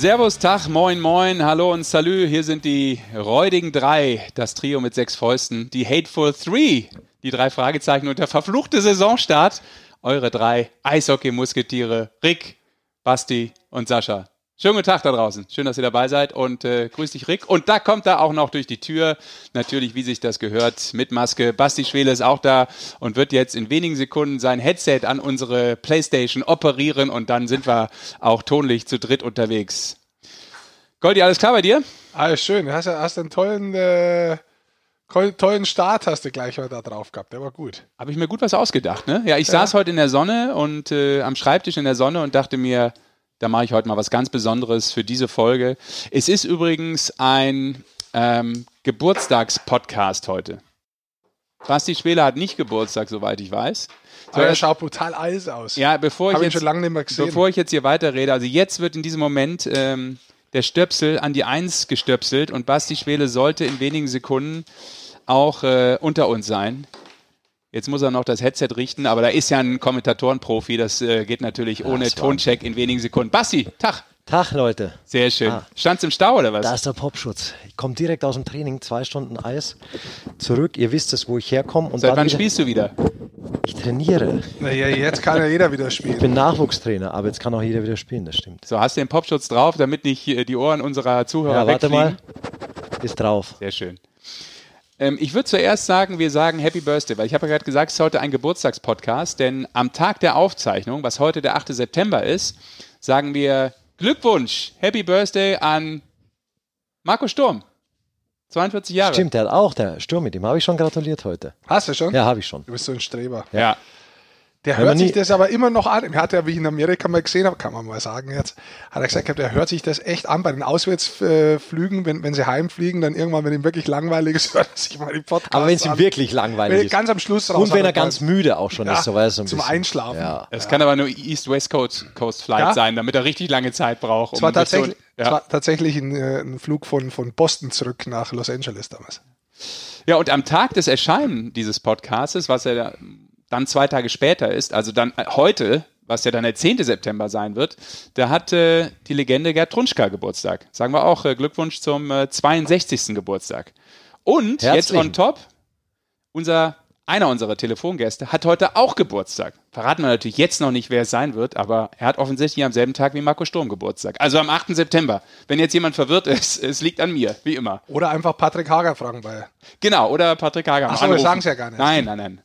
Servus, Tag, moin, moin, hallo und salü. Hier sind die räudigen drei, das Trio mit sechs Fäusten, die Hateful Three, die drei Fragezeichen und der verfluchte Saisonstart. Eure drei Eishockey-Musketiere, Rick, Basti und Sascha. Schönen guten Tag da draußen. Schön, dass ihr dabei seid und äh, grüß dich, Rick. Und da kommt er auch noch durch die Tür. Natürlich, wie sich das gehört, mit Maske. Basti Schwele ist auch da und wird jetzt in wenigen Sekunden sein Headset an unsere Playstation operieren und dann sind wir auch tonlich zu dritt unterwegs. Goldi, alles klar bei dir? Alles schön. Du hast, hast einen tollen, äh, tollen Start hast du gleich heute da drauf gehabt. Der war gut. Habe ich mir gut was ausgedacht, ne? Ja, ich ja. saß heute in der Sonne und äh, am Schreibtisch in der Sonne und dachte mir, da mache ich heute mal was ganz Besonderes für diese Folge. Es ist übrigens ein ähm, Geburtstagspodcast heute. Basti Schwele hat nicht Geburtstag, soweit ich weiß. So, er schaut brutal Eis aus. Ja, bevor ich, jetzt, bevor ich jetzt hier weiterrede, also jetzt wird in diesem Moment ähm, der Stöpsel an die Eins gestöpselt und Basti Schwele sollte in wenigen Sekunden auch äh, unter uns sein. Jetzt muss er noch das Headset richten, aber da ist ja ein Kommentatorenprofi, das äh, geht natürlich ohne ja, Toncheck in wenigen Sekunden. Basti, Tag. Tag, Leute. Sehr schön. Ah, Stand's im Stau oder was? Da ist der Popschutz. Ich komme direkt aus dem Training, zwei Stunden Eis, zurück. Ihr wisst es, wo ich herkomme. Seit wann wieder, spielst du wieder? Ich trainiere. Naja, jetzt kann ja jeder wieder spielen. Ich bin Nachwuchstrainer, aber jetzt kann auch jeder wieder spielen, das stimmt. So, hast du den Popschutz drauf, damit nicht die Ohren unserer Zuhörer Ja, warte mal. Ist drauf. Sehr schön. Ähm, ich würde zuerst sagen, wir sagen Happy Birthday, weil ich habe ja gerade gesagt, es ist heute ein Geburtstagspodcast, denn am Tag der Aufzeichnung, was heute der 8. September ist, sagen wir Glückwunsch, Happy Birthday an Marco Sturm. 42 Jahre. Stimmt, der hat auch, der Sturm, mit dem habe ich schon gratuliert heute. Hast du schon? Ja, habe ich schon. Du bist so ein Streber. Ja. Der hört sich das aber immer noch an. Er hat ja, wie ich in Amerika mal gesehen habe, kann man mal sagen jetzt, hat er gesagt, er hört sich das echt an bei den Auswärtsflügen, wenn, wenn sie heimfliegen, dann irgendwann, wenn ihm wirklich langweilig ist, hört er sich mal den Podcast Aber wenn es ihm wirklich langweilig ist. Ganz am Schluss raus. Und wenn er ganz müde auch schon ja, ist, so weiß so ein Zum bisschen. Einschlafen. Ja. Es kann aber nur East-West Coast, Coast Flight ja? sein, damit er richtig lange Zeit braucht. Um es war tatsächlich, so, ja. war tatsächlich ein, äh, ein Flug von, von Boston zurück nach Los Angeles damals. Ja, und am Tag des Erscheinen dieses Podcasts, was er da dann zwei Tage später ist, also dann äh, heute, was ja dann der 10. September sein wird, da hat äh, die Legende Gerd Trunschka Geburtstag. Sagen wir auch äh, Glückwunsch zum äh, 62. Geburtstag. Und jetzt on top, unser, einer unserer Telefongäste hat heute auch Geburtstag. Verraten wir natürlich jetzt noch nicht, wer es sein wird, aber er hat offensichtlich am selben Tag wie Marco Sturm Geburtstag. Also am 8. September. Wenn jetzt jemand verwirrt ist, es liegt an mir, wie immer. Oder einfach Patrick Hager fragen bei. Genau, oder Patrick Hager. Achso, wir sagen es ja gar nicht. Nein, nein, nein.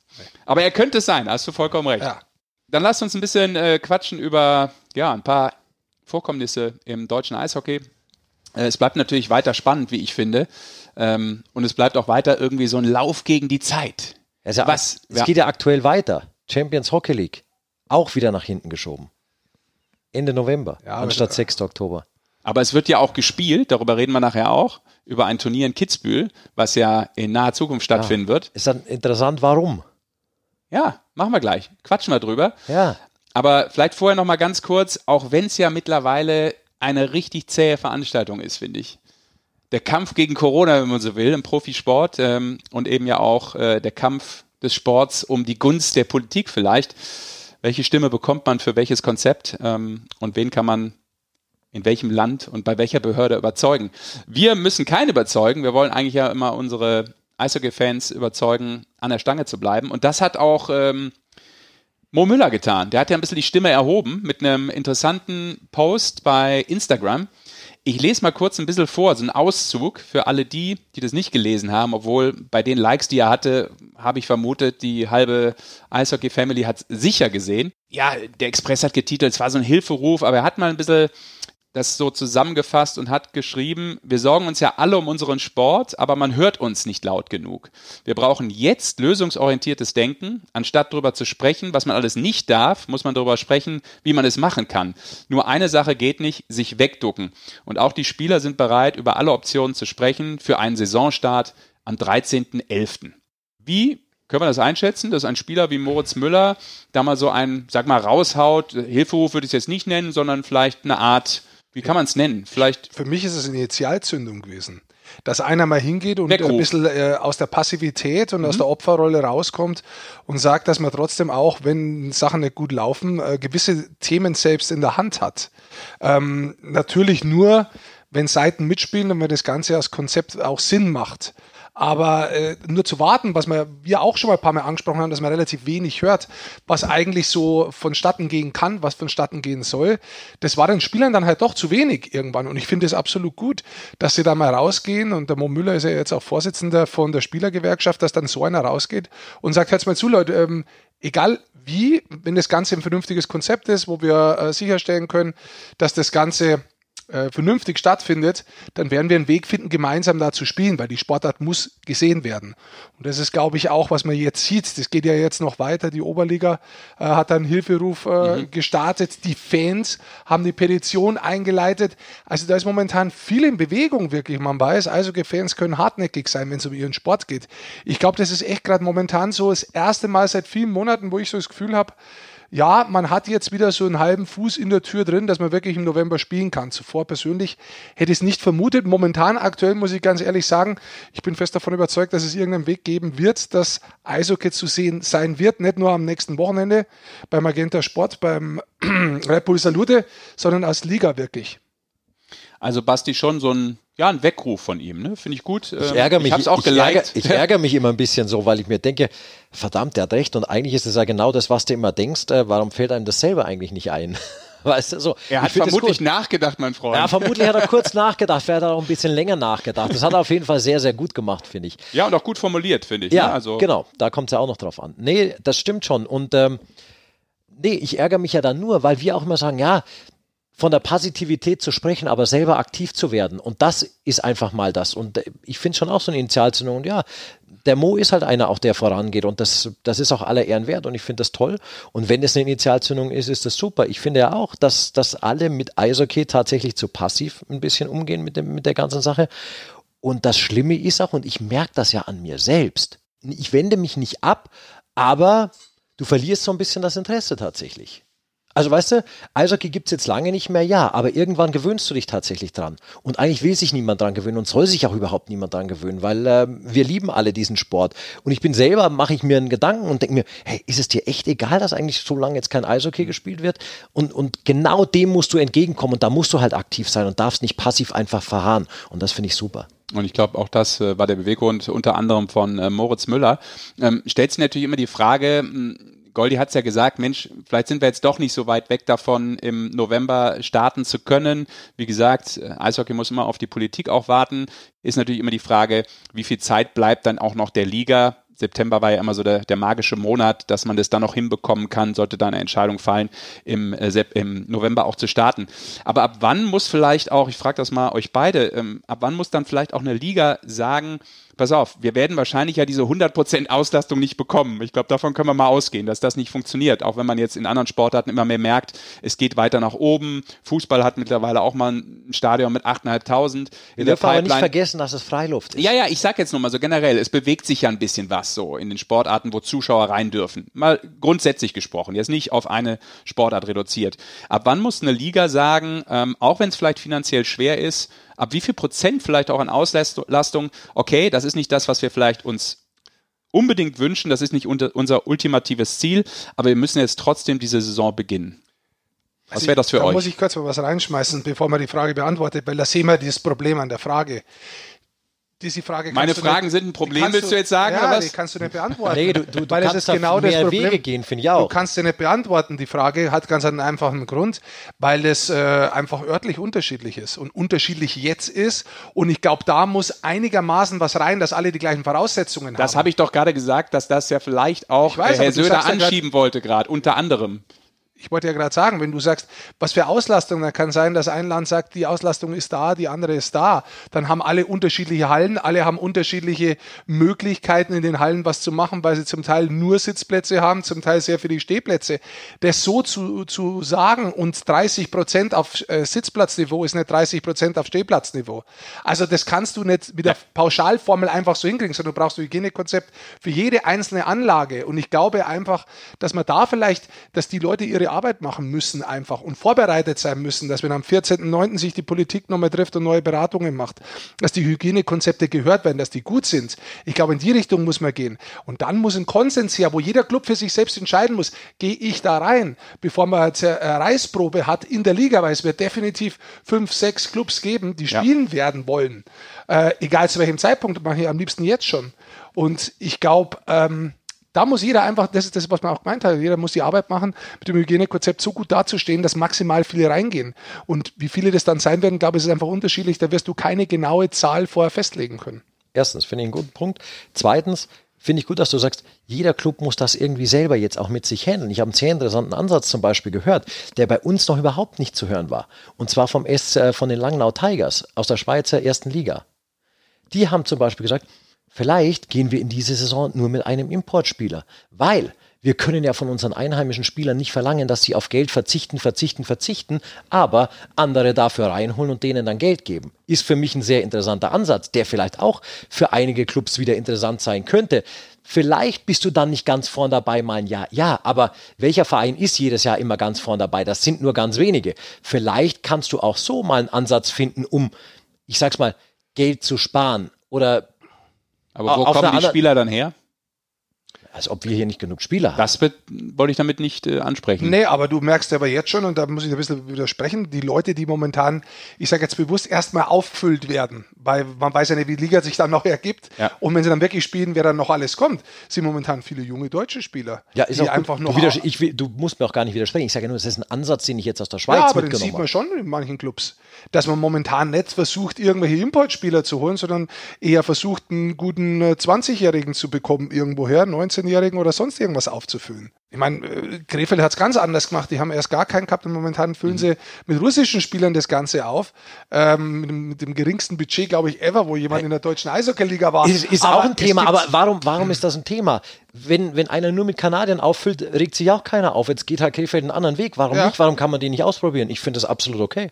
Aber er könnte es sein, hast du vollkommen recht. Ja. Dann lasst uns ein bisschen äh, quatschen über ja, ein paar Vorkommnisse im deutschen Eishockey. Äh, es bleibt natürlich weiter spannend, wie ich finde. Ähm, und es bleibt auch weiter irgendwie so ein Lauf gegen die Zeit. Also, Was? Es ja. geht ja aktuell weiter. Champions Hockey League. Auch wieder nach hinten geschoben. Ende November, ja, anstatt 6. Oktober. Aber es wird ja auch gespielt, darüber reden wir nachher auch, über ein Turnier in Kitzbühel, was ja in naher Zukunft stattfinden ja. wird. Ist dann interessant, warum? Ja, machen wir gleich. Quatschen wir drüber. Ja. Aber vielleicht vorher noch mal ganz kurz, auch wenn es ja mittlerweile eine richtig zähe Veranstaltung ist, finde ich. Der Kampf gegen Corona, wenn man so will, im Profisport ähm, und eben ja auch äh, der Kampf des Sports um die Gunst der Politik vielleicht. Welche Stimme bekommt man für welches Konzept ähm, und wen kann man in welchem Land und bei welcher Behörde überzeugen? Wir müssen keinen überzeugen. Wir wollen eigentlich ja immer unsere Eishockey-Fans überzeugen, an der Stange zu bleiben. Und das hat auch ähm, Mo Müller getan. Der hat ja ein bisschen die Stimme erhoben mit einem interessanten Post bei Instagram. Ich lese mal kurz ein bisschen vor, so ein Auszug für alle die, die das nicht gelesen haben, obwohl bei den Likes, die er hatte, habe ich vermutet, die halbe Eishockey-Family hat es sicher gesehen. Ja, der Express hat getitelt, es war so ein Hilferuf, aber er hat mal ein bisschen das so zusammengefasst und hat geschrieben, wir sorgen uns ja alle um unseren Sport, aber man hört uns nicht laut genug. Wir brauchen jetzt lösungsorientiertes Denken. Anstatt darüber zu sprechen, was man alles nicht darf, muss man darüber sprechen, wie man es machen kann. Nur eine Sache geht nicht, sich wegducken. Und auch die Spieler sind bereit, über alle Optionen zu sprechen für einen Saisonstart am 13.11. Wie können wir das einschätzen, dass ein Spieler wie Moritz Müller da mal so einen, sag mal, raushaut? Hilferuf würde ich es jetzt nicht nennen, sondern vielleicht eine Art Wie kann man es nennen? Vielleicht. Für mich ist es eine Initialzündung gewesen. Dass einer mal hingeht und Weckruf. ein bisschen äh, aus der Passivität und mhm. aus der Opferrolle rauskommt und sagt, dass man trotzdem auch, wenn Sachen nicht gut laufen, äh, gewisse Themen selbst in der Hand hat. Ähm, natürlich nur, wenn Seiten mitspielen und wenn das Ganze als Konzept auch Sinn macht. Aber äh, nur zu warten, was wir, wir auch schon mal ein paar Mal angesprochen haben, dass man relativ wenig hört, was eigentlich so vonstatten gehen kann, was vonstatten gehen soll, das war den Spielern dann halt doch zu wenig irgendwann. Und ich finde es absolut gut, dass sie da mal rausgehen. Und der Mo Müller ist ja jetzt auch Vorsitzender von der Spielergewerkschaft, dass dann so einer rausgeht und sagt, hört mal zu, Leute, ähm, egal wie, wenn das Ganze ein vernünftiges Konzept ist, wo wir äh, sicherstellen können, dass das Ganze äh, vernünftig stattfindet, dann werden wir einen Weg finden, gemeinsam da zu spielen, weil die Sportart muss gesehen werden. Und das ist, glaube ich, auch, was man jetzt sieht. Das geht ja jetzt noch weiter. Die Oberliga äh, hat einen Hilferuf äh, mhm. gestartet. Die Fans haben die Petition eingeleitet. Also da ist momentan viel in Bewegung, wirklich. Man weiß, also Fans können hartnäckig sein, wenn es um ihren Sport geht. Ich glaube, das ist echt gerade momentan so das erste Mal seit vielen Monaten, wo ich so das Gefühl habe, ja, man hat jetzt wieder so einen halben Fuß in der Tür drin, dass man wirklich im November spielen kann. Zuvor persönlich hätte ich es nicht vermutet. Momentan, aktuell muss ich ganz ehrlich sagen, ich bin fest davon überzeugt, dass es irgendeinen Weg geben wird, dass Eishockey zu sehen sein wird. Nicht nur am nächsten Wochenende beim Magenta Sport, beim Red Bull Salute, sondern als Liga wirklich. Also Basti schon so ein ja, ein Weckruf von ihm, ne? Finde ich gut. Ich ähm, ärgere mich, ich, auch ich, ärgere, ich ärgere mich immer ein bisschen so, weil ich mir denke, verdammt, der hat recht und eigentlich ist es ja genau das, was du immer denkst, äh, warum fällt einem das selber eigentlich nicht ein? Weißt du, so. Er hat vermutlich nachgedacht, mein Freund. Ja, vermutlich hat er kurz nachgedacht, vielleicht hat er auch ein bisschen länger nachgedacht. Das hat er auf jeden Fall sehr, sehr gut gemacht, finde ich. Ja, und auch gut formuliert, finde ich. Ja, ne? also genau, da kommt es ja auch noch drauf an. Nee, das stimmt schon. Und ähm, nee, ich ärgere mich ja dann nur, weil wir auch immer sagen, ja, von der Positivität zu sprechen, aber selber aktiv zu werden. Und das ist einfach mal das. Und äh, ich finde schon auch so eine Initialzündung. Und ja, der Mo ist halt einer auch, der vorangeht. Und das, das ist auch aller Ehren wert. Und ich finde das toll. Und wenn es eine Initialzündung ist, ist das super. Ich finde ja auch, dass, dass alle mit Eishockey tatsächlich zu passiv ein bisschen umgehen mit, dem, mit der ganzen Sache. Und das Schlimme ist auch, und ich merke das ja an mir selbst. Ich wende mich nicht ab, aber du verlierst so ein bisschen das Interesse tatsächlich. Also weißt du, Eishockey gibt es jetzt lange nicht mehr, ja, aber irgendwann gewöhnst du dich tatsächlich dran. Und eigentlich will sich niemand dran gewöhnen und soll sich auch überhaupt niemand dran gewöhnen, weil äh, wir lieben alle diesen Sport. Und ich bin selber, mache ich mir einen Gedanken und denke mir, hey, ist es dir echt egal, dass eigentlich so lange jetzt kein Eishockey gespielt wird? Und, und genau dem musst du entgegenkommen und da musst du halt aktiv sein und darfst nicht passiv einfach verharren. Und das finde ich super. Und ich glaube, auch das äh, war der Beweggrund unter anderem von äh, Moritz Müller. Ähm, stellt sich natürlich immer die Frage, mh, Goldi hat es ja gesagt, Mensch, vielleicht sind wir jetzt doch nicht so weit weg davon, im November starten zu können. Wie gesagt, Eishockey muss immer auf die Politik auch warten. Ist natürlich immer die Frage, wie viel Zeit bleibt dann auch noch der Liga September war ja immer so der, der magische Monat, dass man das dann noch hinbekommen kann, sollte da eine Entscheidung fallen, im, äh, im November auch zu starten. Aber ab wann muss vielleicht auch, ich frage das mal euch beide, ähm, ab wann muss dann vielleicht auch eine Liga sagen, pass auf, wir werden wahrscheinlich ja diese 100% Auslastung nicht bekommen. Ich glaube, davon können wir mal ausgehen, dass das nicht funktioniert. Auch wenn man jetzt in anderen Sportarten immer mehr merkt, es geht weiter nach oben. Fußball hat mittlerweile auch mal ein Stadion mit 8.500. Wir dürfen aber nicht vergessen, dass es Freiluft ist. Ja, ja, ich sag jetzt nur mal so generell, es bewegt sich ja ein bisschen was so in den Sportarten, wo Zuschauer rein dürfen. Mal grundsätzlich gesprochen, jetzt nicht auf eine Sportart reduziert. Ab wann muss eine Liga sagen, ähm, auch wenn es vielleicht finanziell schwer ist, ab wie viel Prozent vielleicht auch an Auslastung, okay, das ist nicht das, was wir vielleicht uns unbedingt wünschen, das ist nicht unser ultimatives Ziel, aber wir müssen jetzt trotzdem diese Saison beginnen. Was also wäre das für da euch? Da muss ich kurz mal was reinschmeißen, bevor man die Frage beantwortet, weil da sehen wir dieses Problem an der Frage diese Frage Meine Fragen nicht, sind ein Problem, willst du jetzt sagen? Ja, oder was? die kannst du nicht beantworten. Nee, du, du, weil du kannst es ist genau das Problem. Wege gehen, finde ich auch. Du kannst sie nicht beantworten. Die Frage hat ganz einen einfachen Grund, weil es äh, einfach örtlich unterschiedlich ist und unterschiedlich jetzt ist. Und ich glaube, da muss einigermaßen was rein, dass alle die gleichen Voraussetzungen das haben. Das habe ich doch gerade gesagt, dass das ja vielleicht auch weiß, Herr Söder anschieben ja wollte, gerade unter anderem ich wollte ja gerade sagen, wenn du sagst, was für Auslastung, dann kann sein, dass ein Land sagt, die Auslastung ist da, die andere ist da. Dann haben alle unterschiedliche Hallen, alle haben unterschiedliche Möglichkeiten in den Hallen was zu machen, weil sie zum Teil nur Sitzplätze haben, zum Teil sehr viele Stehplätze. Das so zu, zu sagen und 30 Prozent auf äh, Sitzplatzniveau ist nicht 30 Prozent auf Stehplatzniveau. Also das kannst du nicht mit der Pauschalformel einfach so hinkriegen, sondern du brauchst ein Hygienekonzept für jede einzelne Anlage. Und ich glaube einfach, dass man da vielleicht, dass die Leute ihre unsere Arbeit machen müssen einfach und vorbereitet sein müssen, dass wenn am 14.09. sich die Politik nochmal trifft und neue Beratungen macht, dass die Hygienekonzepte gehört werden, dass die gut sind. Ich glaube, in die Richtung muss man gehen. Und dann muss ein Konsens her, wo jeder Club für sich selbst entscheiden muss, gehe ich da rein, bevor man eine Reißprobe hat in der Liga, weil es wird definitiv fünf, sechs Clubs geben, die spielen ja. werden wollen. Äh, egal zu welchem Zeitpunkt, mache ich am liebsten jetzt schon. Und ich glaube, ähm, da muss jeder einfach, das ist das, was man auch gemeint hat, jeder muss die Arbeit machen, mit dem Hygienekonzept so gut dazustehen, dass maximal viele reingehen. Und wie viele das dann sein werden, glaube ich, ist einfach unterschiedlich. Da wirst du keine genaue Zahl vorher festlegen können. Erstens, finde ich einen guten Punkt. Zweitens, finde ich gut, dass du sagst, jeder Club muss das irgendwie selber jetzt auch mit sich handeln. Ich habe einen sehr interessanten Ansatz zum Beispiel gehört, der bei uns noch überhaupt nicht zu hören war. Und zwar vom S, äh, von den Langnau Tigers aus der Schweizer ersten Liga. Die haben zum Beispiel gesagt, Vielleicht gehen wir in diese Saison nur mit einem Importspieler, weil wir können ja von unseren einheimischen Spielern nicht verlangen, dass sie auf Geld verzichten, verzichten, verzichten, aber andere dafür reinholen und denen dann Geld geben. Ist für mich ein sehr interessanter Ansatz, der vielleicht auch für einige Clubs wieder interessant sein könnte. Vielleicht bist du dann nicht ganz vorn dabei, mein Jahr. Ja, aber welcher Verein ist jedes Jahr immer ganz vorn dabei? Das sind nur ganz wenige. Vielleicht kannst du auch so mal einen Ansatz finden, um, ich sag's mal, Geld zu sparen oder aber wo kommen die Spieler dann her? Als ob wir hier nicht genug Spieler haben. Das wird, wollte ich damit nicht äh, ansprechen. Nee, aber du merkst aber jetzt schon, und da muss ich ein bisschen widersprechen, die Leute, die momentan, ich sage jetzt bewusst, erstmal auffüllt werden, weil man weiß ja nicht, wie die Liga sich dann noch ergibt. Ja. Und wenn sie dann wirklich spielen, wer dann noch alles kommt, sind momentan viele junge deutsche Spieler. Ja, ist die auch einfach noch. Du, ich, du, musst mir auch gar nicht widersprechen. Ich sage ja nur, es ist ein Ansatz, den ich jetzt aus der Schweiz ja, aber mitgenommen den sieht man schon in manchen Clubs, dass man momentan nicht versucht, irgendwelche Importspieler zu holen, sondern eher versucht, einen guten 20-Jährigen äh, zu bekommen, irgendwoher, 19-Jährigen oder sonst irgendwas aufzufüllen. Ich meine, äh, Krefeld hat es ganz anders gemacht. Die haben erst gar keinen gehabt und momentan füllen mhm. sie mit russischen Spielern das Ganze auf. Ähm, mit, dem, mit, dem, geringsten Budget, glaube ich, ever, wo jemand in der deutschen Eishockey-Liga war. Ist, ist auch ein Thema, aber warum, warum ist das ein Thema? Wenn, wenn einer nur mit Kanadiern auffüllt, regt sich auch keiner auf. Jetzt geht halt Krefeld einen anderen Weg. Warum ja. nicht? Warum kann man den nicht ausprobieren? Ich finde das absolut okay.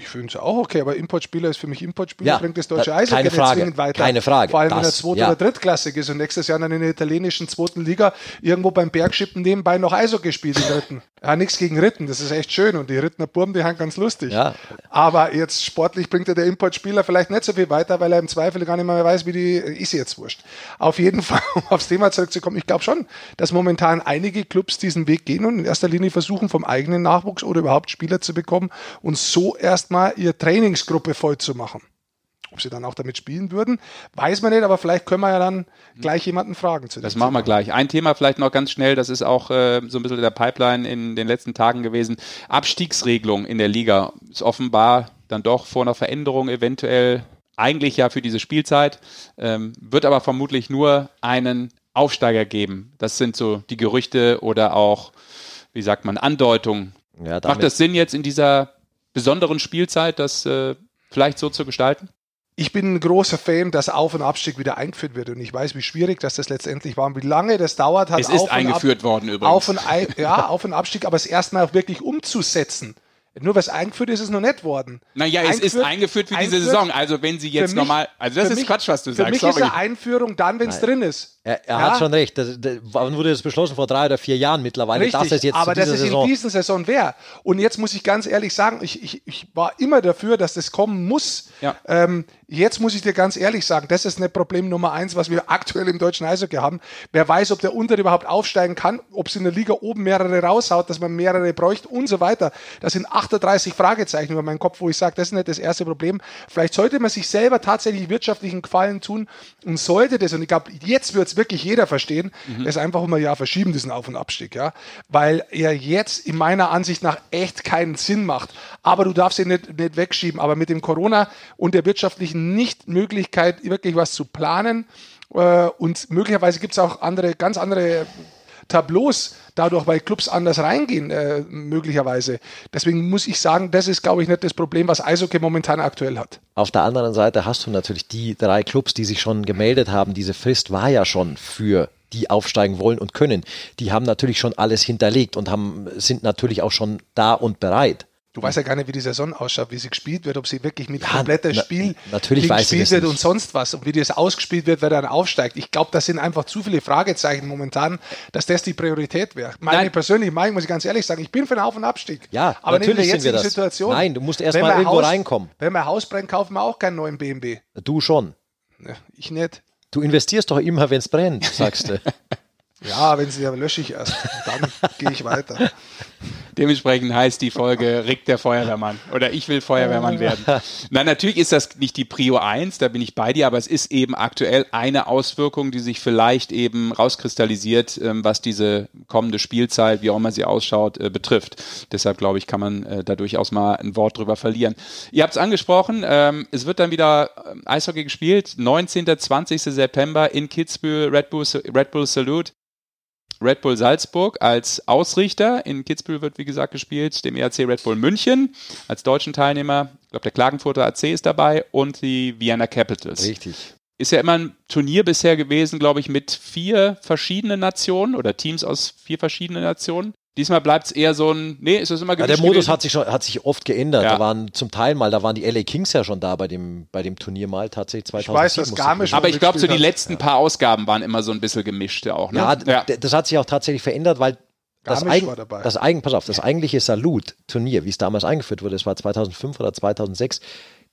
Ich finde es auch okay, aber Importspieler ist für mich Importspieler, ja, bringt das deutsche Eishockey keine Frage, zwingend weiter. Keine Frage. Vor allem, das, wenn er zweit- ja. oder drittklassig ist und nächstes Jahr dann in der italienischen zweiten Liga irgendwo beim Bergschippen nebenbei noch Eishockey spielt in Ritten. Ja, nichts gegen Ritten, das ist echt schön und die Rittner Burm, die haben ganz lustig. Ja. Aber jetzt sportlich bringt er der Importspieler vielleicht nicht so viel weiter, weil er im Zweifel gar nicht mehr weiß, wie die, ist jetzt wurscht. Auf jeden Fall, um aufs Thema zurückzukommen, ich glaube schon, dass momentan einige Clubs diesen Weg gehen und in erster Linie versuchen, vom eigenen Nachwuchs oder überhaupt Spieler zu bekommen und so erstmal ihr Training Trainingsgruppe voll zu machen. Ob sie dann auch damit spielen würden, weiß man nicht, aber vielleicht können wir ja dann gleich jemanden fragen zu Das machen wir gleich. Ein Thema vielleicht noch ganz schnell, das ist auch äh, so ein bisschen der Pipeline in den letzten Tagen gewesen. Abstiegsregelung in der Liga ist offenbar dann doch vor einer Veränderung eventuell eigentlich ja für diese Spielzeit, ähm, wird aber vermutlich nur einen Aufsteiger geben. Das sind so die Gerüchte oder auch, wie sagt man, Andeutungen. Ja, Macht das Sinn jetzt in dieser besonderen Spielzeit, das äh, vielleicht so zu gestalten? Ich bin ein großer Fan, dass Auf- und Abstieg wieder eingeführt wird. Und ich weiß, wie schwierig das, das letztendlich war und wie lange das dauert hat. Es ist eingeführt worden übrigens. Auf und, ja, Auf- und Abstieg, aber es erstmal auch wirklich umzusetzen. Nur was eingeführt ist, ist noch nicht worden. Naja, es ist eingeführt für diese Saison. Also wenn sie jetzt mich, normal, also das ist mich, Quatsch, was du sagst. Für mich Sorry. ist eine Einführung dann, wenn es drin ist. Er, er ja? hat schon recht. Das, das, wann wurde das beschlossen? Vor drei oder vier Jahren mittlerweile. Richtig, das ist jetzt aber das ist Saison. in dieser Saison wer. Und jetzt muss ich ganz ehrlich sagen, ich, ich, ich war immer dafür, dass das kommen muss. Ja. Ähm, jetzt muss ich dir ganz ehrlich sagen, das ist nicht Problem Nummer eins, was wir aktuell im deutschen Eishockey haben. Wer weiß, ob der Unter überhaupt aufsteigen kann, ob es in der Liga oben mehrere raushaut, dass man mehrere bräuchte und so weiter. Das sind 38 Fragezeichen über meinen Kopf, wo ich sage, das ist nicht das erste Problem. Vielleicht sollte man sich selber tatsächlich wirtschaftlichen Gefallen tun und sollte das, und ich glaube, jetzt wird es wirklich jeder verstehen, mhm. ist einfach um ein Jahr verschieben, diesen Auf- und Abstieg, ja. Weil er jetzt in meiner Ansicht nach echt keinen Sinn macht. Aber du darfst ihn nicht, nicht wegschieben. Aber mit dem Corona und der wirtschaftlichen Nichtmöglichkeit, wirklich was zu planen, äh, und möglicherweise gibt es auch andere, ganz andere Tableaus dadurch, weil Clubs anders reingehen, äh, möglicherweise. Deswegen muss ich sagen, das ist, glaube ich, nicht das Problem, was Eishockey momentan aktuell hat. Auf der anderen Seite hast du natürlich die drei Clubs, die sich schon gemeldet haben. Diese Frist war ja schon für die aufsteigen wollen und können. Die haben natürlich schon alles hinterlegt und haben, sind natürlich auch schon da und bereit. Du weißt ja gar nicht, wie die Saison ausschaut, wie sie gespielt wird, ob sie wirklich mit ja, kompletter na, Spiel natürlich weiß gespielt wird nicht. und sonst was und wie das ausgespielt wird, wer dann aufsteigt. Ich glaube, das sind einfach zu viele Fragezeichen momentan, dass das die Priorität wäre. Meine Nein. persönliche Meinung, muss ich ganz ehrlich sagen, ich bin für einen Auf- und Abstieg. Ja, aber natürlich in der jetzigen Situation. Nein, du musst erst mal irgendwo Haus, reinkommen. Wenn mein Haus brennt, kaufen wir auch keinen neuen BMW. Du schon. Ich nicht. Du investierst doch immer, wenn es brennt, sagst du. Ja, wenn sie ja lösche ich erst. Dann gehe ich weiter. Dementsprechend heißt die Folge Rick der Feuerwehrmann oder ich will Feuerwehrmann werden. Nein, natürlich ist das nicht die Prio 1, da bin ich bei dir, aber es ist eben aktuell eine Auswirkung, die sich vielleicht eben rauskristallisiert, ähm, was diese kommende Spielzeit, wie auch immer sie ausschaut, äh, betrifft. Deshalb glaube ich, kann man äh, da durchaus mal ein Wort drüber verlieren. Ihr habt es angesprochen, ähm, es wird dann wieder ähm, Eishockey gespielt, 19. 20. September in Kitzbühel, Red Bull, Red Bull Salute. Red Bull Salzburg als Ausrichter. In Kitzbühel wird, wie gesagt, gespielt, dem ERC Red Bull München als deutschen Teilnehmer. Ich glaube, der Klagenfurter AC ist dabei und die Vienna Capitals. Richtig. Ist ja immer ein Turnier bisher gewesen, glaube ich, mit vier verschiedenen Nationen oder Teams aus vier verschiedenen Nationen. Diesmal bleibt es eher so ein, nee, ist es immer gemischt ja, Der Modus gewesen? hat sich schon, hat sich oft geändert. Ja. Da waren zum Teil mal, da waren die LA Kings ja schon da bei dem, bei dem Turnier mal tatsächlich 2007. Ich weiß, dass Garmisch Aber ich glaube, so die letzten ja. paar Ausgaben waren immer so ein bisschen gemischt auch. Ne? Ja, ja, das hat sich auch tatsächlich verändert, weil das, Eig das, Eigen, pass auf, das eigentliche Salut-Turnier, wie es damals eingeführt wurde, das war 2005 oder 2006,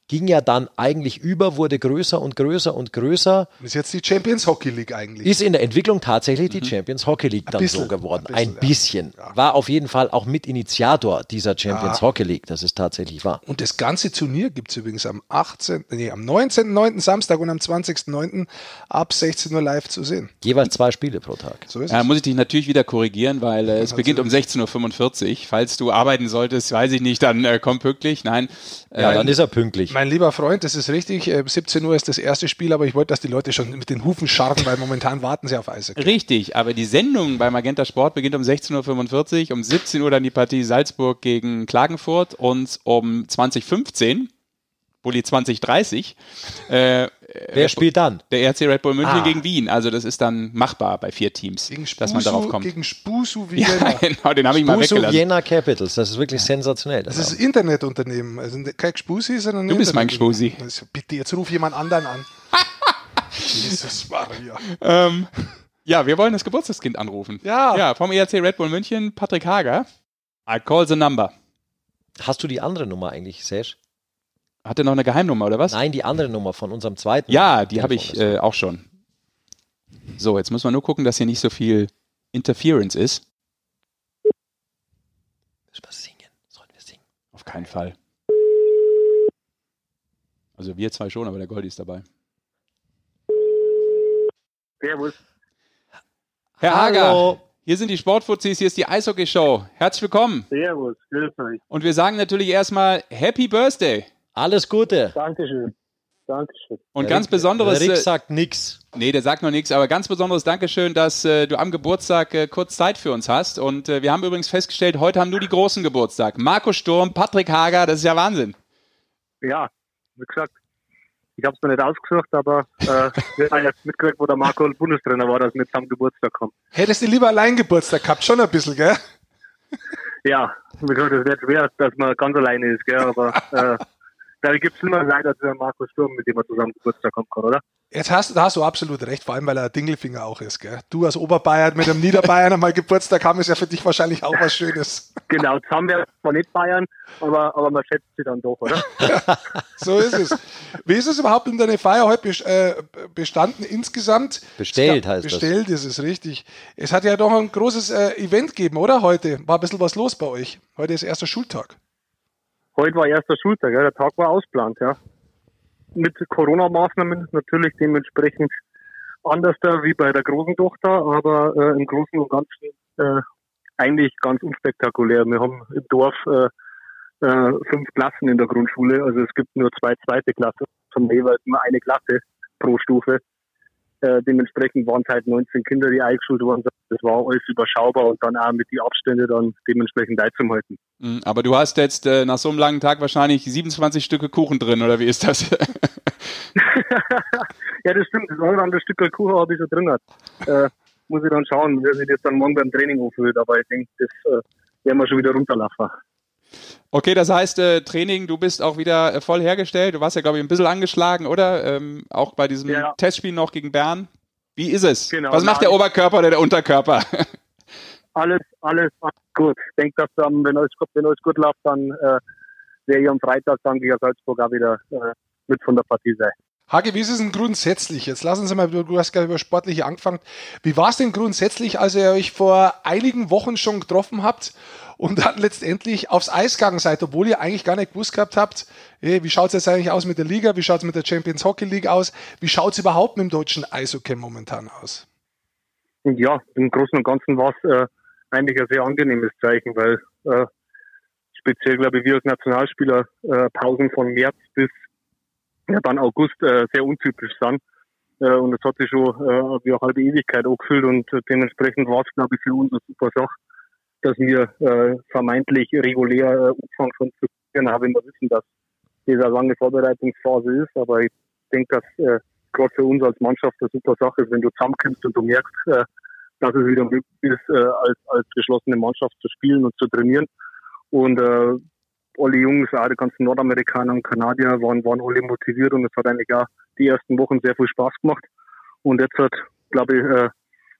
ging ja dann eigentlich über, wurde größer und größer und größer. Ist jetzt die Champions Hockey League eigentlich. Ist in der Entwicklung tatsächlich die mhm. Champions Hockey League dann bisschen, so geworden. Ein bisschen. Ein bisschen. Ja. War auf jeden Fall auch Mitinitiator dieser Champions ja. Hockey League, das ist tatsächlich wahr. Und das ganze Turnier gibt es übrigens am 18., nee, am 19.09. Samstag und am 20.09. ab 16 Uhr live zu sehen. Jeweils zwei Spiele pro Tag. So ist ja, es. muss ich dich natürlich wieder korrigieren, weil äh, es beginnt um 16.45 Uhr. Falls du arbeiten solltest, weiß ich nicht, dann äh, komm pünktlich. Nein. Äh, ja, dann ist er pünktlich. Mein lieber Freund, das ist richtig. 17 äh, Uhr ist das erste Spiel, aber ich wollte, dass die Leute schon mit den Hufen scharren, weil momentan warten sie auf Eishockey. Richtig, aber die Sendung bei Magenta Sport beginnt um 16.45 Uhr, um 17 Uhr dann die Partie Salzburg gegen Klagenfurt und um 2015 Bulli 2030. Äh, Wer spielt dann? Der RC Red Bull München ah. gegen Wien. Also das ist dann machbar bei vier Teams, gegen Spusu, dass man darauf kommt. Gegen Spusu Vienna. Ja, genau, den habe ich mal weggelassen. Vienna Capitals, das ist wirklich sensationell. Das, das ist ein Internetunternehmen. Also kein Gspusi, sondern Du bist mein Gspusi. Bitte, jetzt ruf jemand anderen an. Jesus Maria. Ähm, ja, wir wollen das Geburtstagskind anrufen. Ja. Ja, vom ERC Red Bull München, Patrick Hager. I call the number. Hast du die andere Nummer eigentlich, Sesh? Hat er noch eine Geheimnummer oder was? Nein, die andere Nummer von unserem zweiten. Ja, die habe ich äh, auch schon. So, jetzt muss man nur gucken, dass hier nicht so viel Interference ist. Was singen? Sollen wir singen? Auf keinen Fall. Also wir zwei schon, aber der Goldi ist dabei. Servus. Herr Hager, hier sind die Sportfuzis, hier ist die Eishockey-Show. Herzlich willkommen. Servus, grüß euch. Und wir sagen natürlich erstmal Happy Birthday. Alles Gute. Dankeschön. Dankeschön. Und der ganz Rick, besonderes. Der Rick äh, sagt nichts. Nee, der sagt noch nichts, aber ganz besonderes Dankeschön, dass äh, du am Geburtstag äh, kurz Zeit für uns hast. Und äh, wir haben übrigens festgestellt, heute haben nur die großen Geburtstag. Marco Sturm, Patrick Hager, das ist ja Wahnsinn. Ja, wie gesagt, ich habe es mir nicht ausgesucht, aber äh, wir haben jetzt mitgekriegt, wo der Marco Bundestrainer war, dass wir jetzt am Geburtstag kommen. Hättest du lieber allein Geburtstag gehabt, schon ein bisschen, gell? Ja, wie gesagt, es wird schwer, dass man ganz alleine ist, gell, aber äh, da gibt es immer leider der Markus Sturm, mit dem er zusammen Geburtstag kommen kann, oder? Jetzt hast, da hast du absolut recht, vor allem weil er Dingelfinger auch ist. Gell? Du als Oberbayern mit einem Niederbayern einmal Geburtstag haben, ist ja für dich wahrscheinlich auch was Schönes. Genau, jetzt haben wir zwar nicht Bayern, aber, aber man schätzt sie dann doch, oder? so ist es. Wie ist es überhaupt in deine Feier heute äh, bestanden insgesamt? Bestellt heißt bestellt, das. Bestellt ist es, richtig. Es hat ja doch ein großes äh, Event gegeben, oder heute? War ein bisschen was los bei euch. Heute ist erster Schultag. Heute war erster Schultag, ja. der Tag war ausplant, ja. Mit Corona-Maßnahmen natürlich dementsprechend anders da wie bei der großen Tochter, aber äh, im Großen und Ganzen äh, eigentlich ganz unspektakulär. Wir haben im Dorf äh, äh, fünf Klassen in der Grundschule, also es gibt nur zwei zweite Klassen, von jeweils nur eine Klasse pro Stufe. Äh, dementsprechend waren es halt 19 Kinder, die eingeschult wurden. Das war alles überschaubar und dann auch mit den Abständen dann dementsprechend halten. Mhm, aber du hast jetzt äh, nach so einem langen Tag wahrscheinlich 27 Stücke Kuchen drin, oder wie ist das? ja, das stimmt. Das eine andere Stück Kuchen habe ich schon drin. Äh, muss ich dann schauen, wie sich das dann morgen beim Training aufhört. Aber ich denke, das äh, werden wir schon wieder runterlaufen. Okay, das heißt, äh, Training, du bist auch wieder äh, voll hergestellt. Du warst ja, glaube ich, ein bisschen angeschlagen, oder? Ähm, auch bei diesem ja. Testspiel noch gegen Bern. Wie ist es? Genau, Was macht der Oberkörper oder der Unterkörper? Alles, alles gut. Ich denke, dass dann, wenn alles, wenn alles gut läuft, dann äh, wäre ich am Freitag dann gegen Salzburg auch wieder äh, mit von der Partie sein. Hage, wie ist es denn grundsätzlich? Jetzt lassen Sie mal, du hast gerade über Sportliche angefangen. Wie war es denn grundsätzlich, als ihr euch vor einigen Wochen schon getroffen habt und dann letztendlich aufs Eis gegangen seid, obwohl ihr eigentlich gar nicht gewusst gehabt habt, hey, wie schaut es jetzt eigentlich aus mit der Liga, wie schaut es mit der Champions Hockey League aus, wie schaut es überhaupt mit dem deutschen Eishockey momentan aus? Ja, im Großen und Ganzen war es äh, eigentlich ein sehr angenehmes Zeichen, weil äh, speziell, glaube ich, wir als Nationalspieler äh, Pausen von März bis ja, dann August äh, sehr untypisch sind. Äh, und das hat sich schon äh, wie eine halbe Ewigkeit angefüllt und äh, dementsprechend war es, glaube ich, für uns eine super Sache, dass wir äh, vermeintlich regulär äh, anfangen schon zu können, haben wir wissen, dass diese lange Vorbereitungsphase ist. Aber ich denke, dass äh, gerade für uns als Mannschaft eine super Sache ist, wenn du zusammenkommst und du merkst, äh, dass es wieder möglich ist, äh, als, als geschlossene Mannschaft zu spielen und zu trainieren. Und äh, alle Jungs, auch die ganzen Nordamerikaner und Kanadier waren, waren alle motiviert und es hat eigentlich auch die ersten Wochen sehr viel Spaß gemacht. Und jetzt hat, glaube ich, äh,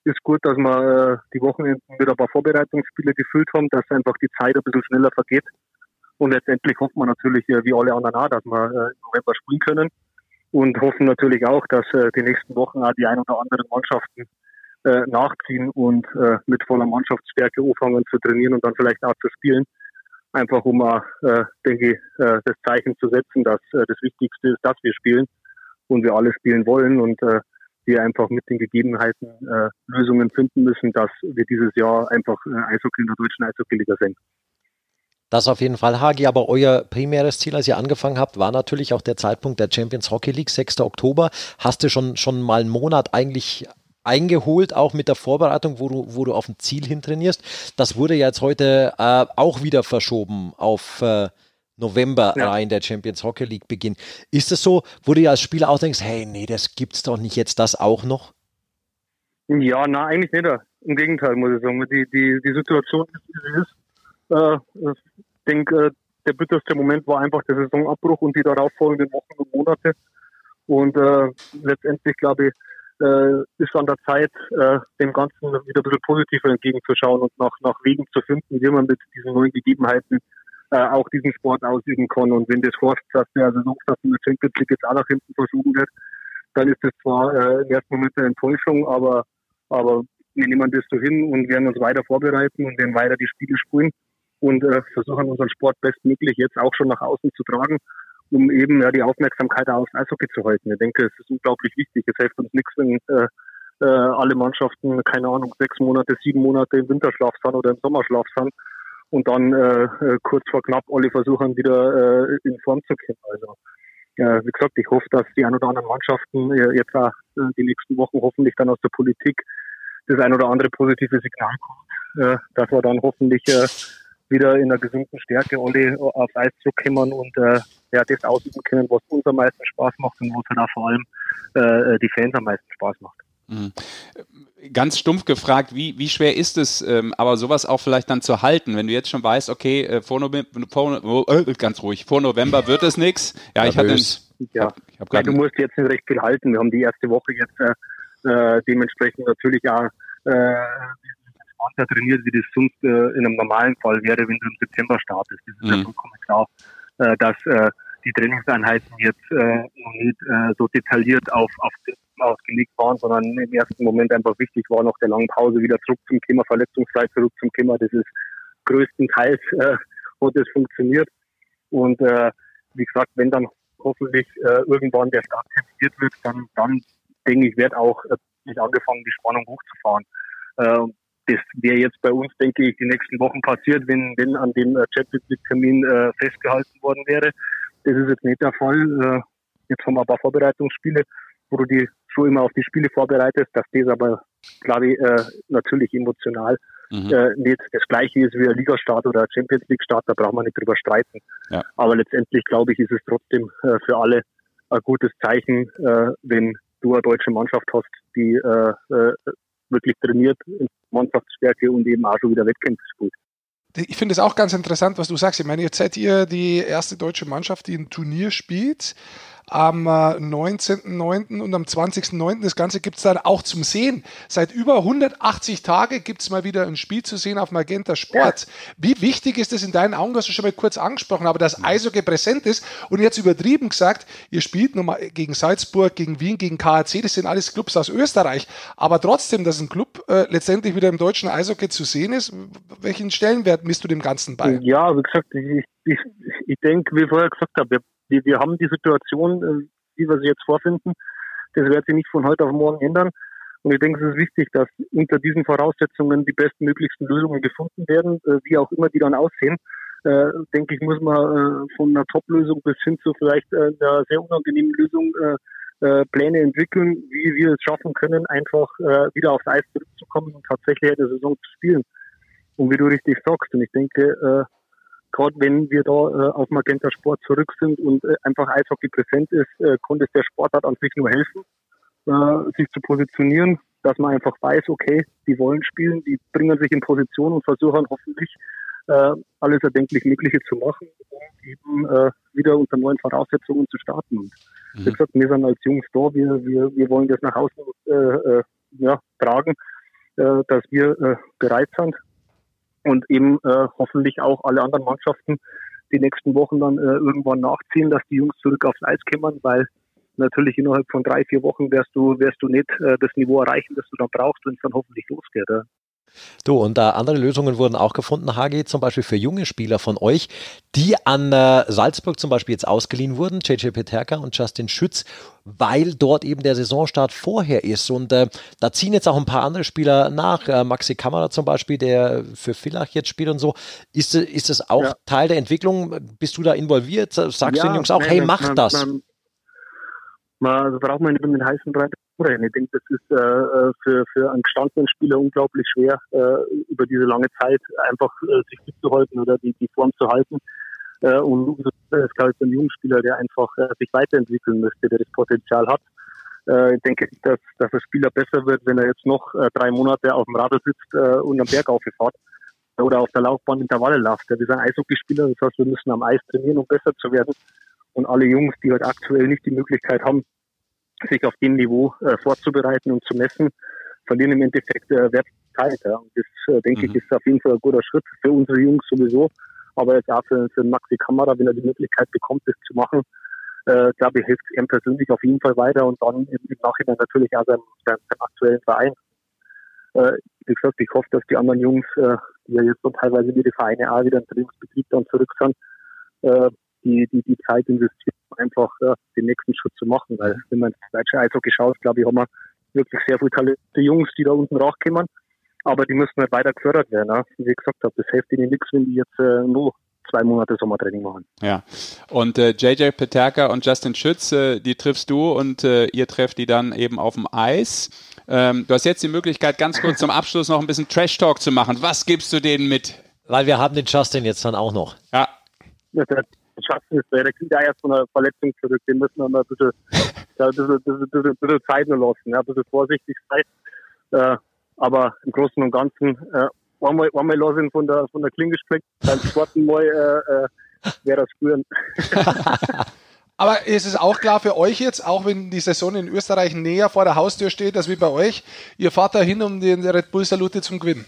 ist gut, dass wir äh, die Wochenenden mit ein paar Vorbereitungsspiele gefüllt haben, dass einfach die Zeit ein bisschen schneller vergeht. Und letztendlich hofft man natürlich, äh, wie alle anderen auch, dass wir äh, im November spielen können. Und hoffen natürlich auch, dass äh, die nächsten Wochen auch die ein oder anderen Mannschaften äh, nachziehen und äh, mit voller Mannschaftsstärke anfangen zu trainieren und dann vielleicht auch zu spielen einfach um, äh, denke ich, äh, das Zeichen zu setzen, dass äh, das Wichtigste ist, dass wir spielen und wir alle spielen wollen und äh, wir einfach mit den Gegebenheiten äh, Lösungen finden müssen, dass wir dieses Jahr einfach äh, Eishockey in der deutschen Eishockey-Liga sind. Das auf jeden Fall, Hagi. Aber euer primäres Ziel, als ihr angefangen habt, war natürlich auch der Zeitpunkt der Champions Hockey League, 6. Oktober. Hast du schon, schon mal einen Monat eigentlich eingeholt, auch mit der Vorbereitung, wo du, wo du auf ein Ziel hin trainierst. Das wurde jetzt heute äh, auch wieder verschoben auf äh, November ja. rein, der Champions Hockey League Beginn. Ist es so, wo du ja als Spieler auch denkst, hey, nee, das gibt's doch nicht jetzt das auch noch? Ja, na, eigentlich nicht. Im Gegenteil, muss ich sagen. Die, die, die Situation ist, wie sie ist. Äh, ich denke, äh, der bitterste Moment war einfach der Saisonabbruch und die darauffolgenden Wochen und Monate. Und äh, letztendlich, glaube ich, äh, ist an der Zeit, äh, dem Ganzen wieder ein bisschen positiver entgegenzuschauen und nach, nach Wegen zu finden, wie man mit diesen neuen Gegebenheiten äh, auch diesen Sport ausüben kann. Und wenn das heißt, dass der Saisonstart in der Champions League jetzt auch nach hinten verschoben wird, dann ist das zwar äh, im ersten Moment eine Enttäuschung, aber, aber wir nehmen das so hin und werden uns weiter vorbereiten und werden weiter die Spiele spielen und äh, versuchen unseren Sport bestmöglich jetzt auch schon nach außen zu tragen um eben ja die Aufmerksamkeit aufs Eishockey zu halten. Ich denke, es ist unglaublich wichtig. Es hilft uns nichts, wenn äh, äh, alle Mannschaften, keine Ahnung, sechs Monate, sieben Monate im Winterschlaf sind oder im Sommerschlaf sind und dann äh, äh, kurz vor knapp alle versuchen, wieder äh, in Form zu kommen. Also ja, wie gesagt, ich hoffe, dass die ein oder anderen Mannschaften äh, jetzt auch äh, die nächsten Wochen hoffentlich dann aus der Politik das ein oder andere positive Signal kommt, äh, dass wir dann hoffentlich äh, wieder in einer gesunden Stärke alle aufs Eis zurückkommen und äh, ja, das ausüben können, was uns am meisten Spaß macht und was halt auch vor allem äh, die Fans am meisten Spaß macht. Mhm. Ganz stumpf gefragt, wie, wie schwer ist es, ähm, aber sowas auch vielleicht dann zu halten, wenn du jetzt schon weißt, okay, äh, vor November, vor, äh, ganz ruhig, vor November wird es nichts. Ja, ich hatte ja, ich hab, ich hab du musst jetzt nicht recht viel halten. Wir haben die erste Woche jetzt äh, äh dementsprechend natürlich auch äh, entspannter trainiert, wie das sonst äh, in einem normalen Fall wäre, wenn du im September startest. Das ist mhm. ja vollkommen klar, äh, dass äh, die Trainingseinheiten jetzt äh, noch nicht äh, so detailliert auf, auf ausgelegt waren, sondern im ersten Moment einfach wichtig war, nach der langen Pause wieder zurück zum Thema verletzungsfrei zurück zum Thema. Das ist größtenteils äh, hat das funktioniert. Und äh, wie gesagt, wenn dann hoffentlich äh, irgendwann der Start terminiert wird, dann, dann denke ich, wird auch äh, nicht angefangen, die Spannung hochzufahren. Äh, das wäre jetzt bei uns, denke ich, die nächsten Wochen passiert, wenn, wenn an dem äh, Champions League-Termin äh, festgehalten worden wäre. Das ist jetzt nicht der Fall. Äh, jetzt haben wir ein paar Vorbereitungsspiele, wo du die schon immer auf die Spiele vorbereitest, dass das aber, glaube ich, äh, natürlich emotional mhm. äh, nicht das gleiche ist wie ein Ligastart oder ein Champions League-Start, da braucht man nicht drüber streiten. Ja. Aber letztendlich, glaube ich, ist es trotzdem äh, für alle ein gutes Zeichen, äh, wenn du eine deutsche Mannschaft hast, die äh, äh, wirklich trainiert, Mannschaftsstärke und eben auch schon wieder Wettkämpfe spielt. Ich finde es auch ganz interessant, was du sagst. Ich meine, jetzt seid ihr die erste deutsche Mannschaft, die ein Turnier spielt am 19.09. Äh, und am 20.09. Das Ganze gibt es dann auch zum Sehen. Seit über 180 Tagen gibt es mal wieder ein Spiel zu sehen auf Magenta Sport. Wie wichtig ist es in deinen Augen, hast du schon mal kurz angesprochen, aber dass Eishockey präsent ist und jetzt übertrieben gesagt, ihr spielt nochmal gegen Salzburg, gegen Wien, gegen KAC, das sind alles Clubs aus Österreich, aber trotzdem, dass ein Club äh, letztendlich wieder im deutschen Eishockey zu sehen ist, welchen Stellenwert misst du dem Ganzen bei? Ja, wie gesagt, ich, ich, ich denke, wie ich vorher gesagt habe, wir, wir haben die Situation, äh, wie wir sie jetzt vorfinden. Das wird sich nicht von heute auf morgen ändern. Und ich denke, es ist wichtig, dass unter diesen Voraussetzungen die bestmöglichsten Lösungen gefunden werden, äh, wie auch immer die dann aussehen. Äh, denke ich, muss man von einer Top-Lösung bis hin zu vielleicht einer sehr unangenehmen Lösung Pläne entwickeln, wie wir es schaffen können, einfach wieder aufs Eis zurückzukommen und tatsächlich eine Saison zu spielen. Und wie du richtig sagst, und ich denke, gerade wenn wir da äh, auf Magenta Sport zurück sind und äh, einfach Eishockey präsent ist, äh, konnte es der Sportart an sich nur helfen, äh, sich zu positionieren, dass man einfach weiß, okay, die wollen spielen, die bringen sich in Position und versuchen hoffentlich äh, alles erdenklich Mögliche zu machen, um eben äh, wieder unter neuen Voraussetzungen zu starten. Und mhm. wie gesagt, wir sind als Jungs da, wir, wir, wir wollen das nach außen äh, äh, ja, tragen, äh, dass wir äh, bereit sind, und eben äh, hoffentlich auch alle anderen Mannschaften die nächsten Wochen dann äh, irgendwann nachziehen, dass die Jungs zurück aufs Eis kommen, weil natürlich innerhalb von drei, vier Wochen wirst du, wirst du nicht äh, das Niveau erreichen, das du dann brauchst, wenn es dann hoffentlich losgeht. Ja. Du, und da andere Lösungen wurden auch gefunden, HG, zum Beispiel für junge Spieler von euch, die an äh, Salzburg zum Beispiel jetzt ausgeliehen wurden, JJ Peterka und Justin Schütz, weil dort eben der Saisonstart vorher ist. Und äh, da ziehen jetzt auch ein paar andere Spieler nach. Äh, Maxi Kammerer zum Beispiel, der für Villach jetzt spielt und so. Ist, ist das auch ja. Teil der Entwicklung? Bist du da involviert? Sagst ja, du den Jungs auch, nein, hey, mach man, das? Man, man, also braucht man nicht mit den heißen Brei reden. Ich denke, das ist äh, äh, für, für einen gestandenen Spieler unglaublich schwer, äh, über diese lange Zeit einfach äh, sich fit zu halten oder die, die Form zu halten. Äh, und das ist, glaube ich, ein Jugendspieler, der einfach äh, sich weiterentwickeln möchte, der das Potenzial hat. Äh, ich denke, dass, dass der Spieler besser wird, wenn er jetzt noch äh, drei Monate auf dem Radl sitzt äh, und am Berg aufgefahrt oder auf der Laufbahn Intervalle läuft. Wir sind Eishockeyspieler, das heißt, wir müssen am Eis trainieren, um besser zu werden. Und alle Jungs, die halt aktuell nicht die Möglichkeit haben, sich auf dem Niveau äh, vorzubereiten und zu messen, verlieren im Endeffekt äh, Wertigkeit. Ja. Und das, äh, denke mhm. ich, ist auf jeden Fall ein guter Schritt für unsere Jungs sowieso, aber jetzt auch für, für Maxi Kamera, wenn er die Möglichkeit bekommt, das zu machen, äh, glaube ich, hilft ihm persönlich auf jeden Fall weiter und dann im, im Nachhinein natürlich auch seinem, seinem, seinem aktuellen Verein. Äh, wie gesagt, ich hoffe, dass die anderen Jungs, äh, die ja jetzt so teilweise wie die Vereine auch wieder im Trainingsbetrieb dann zurück sind, äh, die, die, die Zeit investieren, einfach äh, den nächsten Schritt zu machen. Weil wenn man ins deutsche Eishockey schaut, glaube ich, haben wir wirklich sehr viele talentierte Jungs, die da unten rauskommen. Aber die müssen halt weiter gefördert werden. Ne? Wie ich gesagt habe, das hilft ihnen nichts, wenn die jetzt äh, nur zwei Monate Sommertraining machen. Ja, und äh, JJ Peterka und Justin Schütz, äh, die triffst du und äh, ihr trefft die dann eben auf dem Eis. Ähm, du hast jetzt die Möglichkeit, ganz kurz zum Abschluss noch ein bisschen Trash-Talk zu machen. Was gibst du denen mit? Weil wir haben den Justin jetzt dann auch noch. Ja. ja der Justin ist, der kriegt ja erst von einer Verletzung zurück. Den müssen wir mal ein bisschen, ja, ein bisschen, ein bisschen, ein bisschen Zeit nur lassen, ja, ein bisschen vorsichtig sein. Äh, aber im Großen und Ganzen äh, einmal, einmal los von der, von der Klinge gespickt, beim zweiten Mal äh, äh, wäre das spüren. Aber ist es auch klar für euch jetzt, auch wenn die Saison in Österreich näher vor der Haustür steht, als wie bei euch, ihr fahrt da hin, um den Red Bull Salute zum Gewinnen?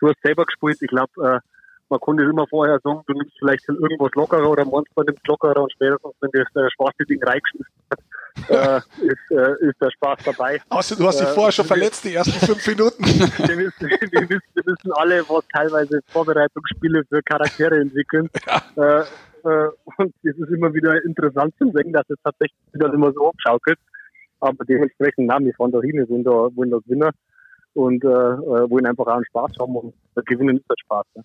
Du hast selber gespielt. Ich glaube, äh, man konnte immer vorher sagen, du nimmst vielleicht irgendwas lockerer oder manchmal nimmst lockerer und spätestens, wenn das der schwarze Ding reingeschmissen hat, äh, ist, äh, ist der Spaß dabei. Außer du hast dich äh, vorher schon verletzt, die ersten fünf Minuten. wir, wissen, wir, wissen, wir wissen alle, was teilweise Vorbereitungsspiele für Charaktere entwickeln. Ja. Äh, äh, und es ist immer wieder interessant zu sehen, dass es tatsächlich wieder immer so abschaukelt. Aber dementsprechend, na, wir fahren da hin, wir wollen da, wollen da gewinnen und äh, wollen einfach auch einen Spaß haben und gewinnen ist der Spaß. Ne?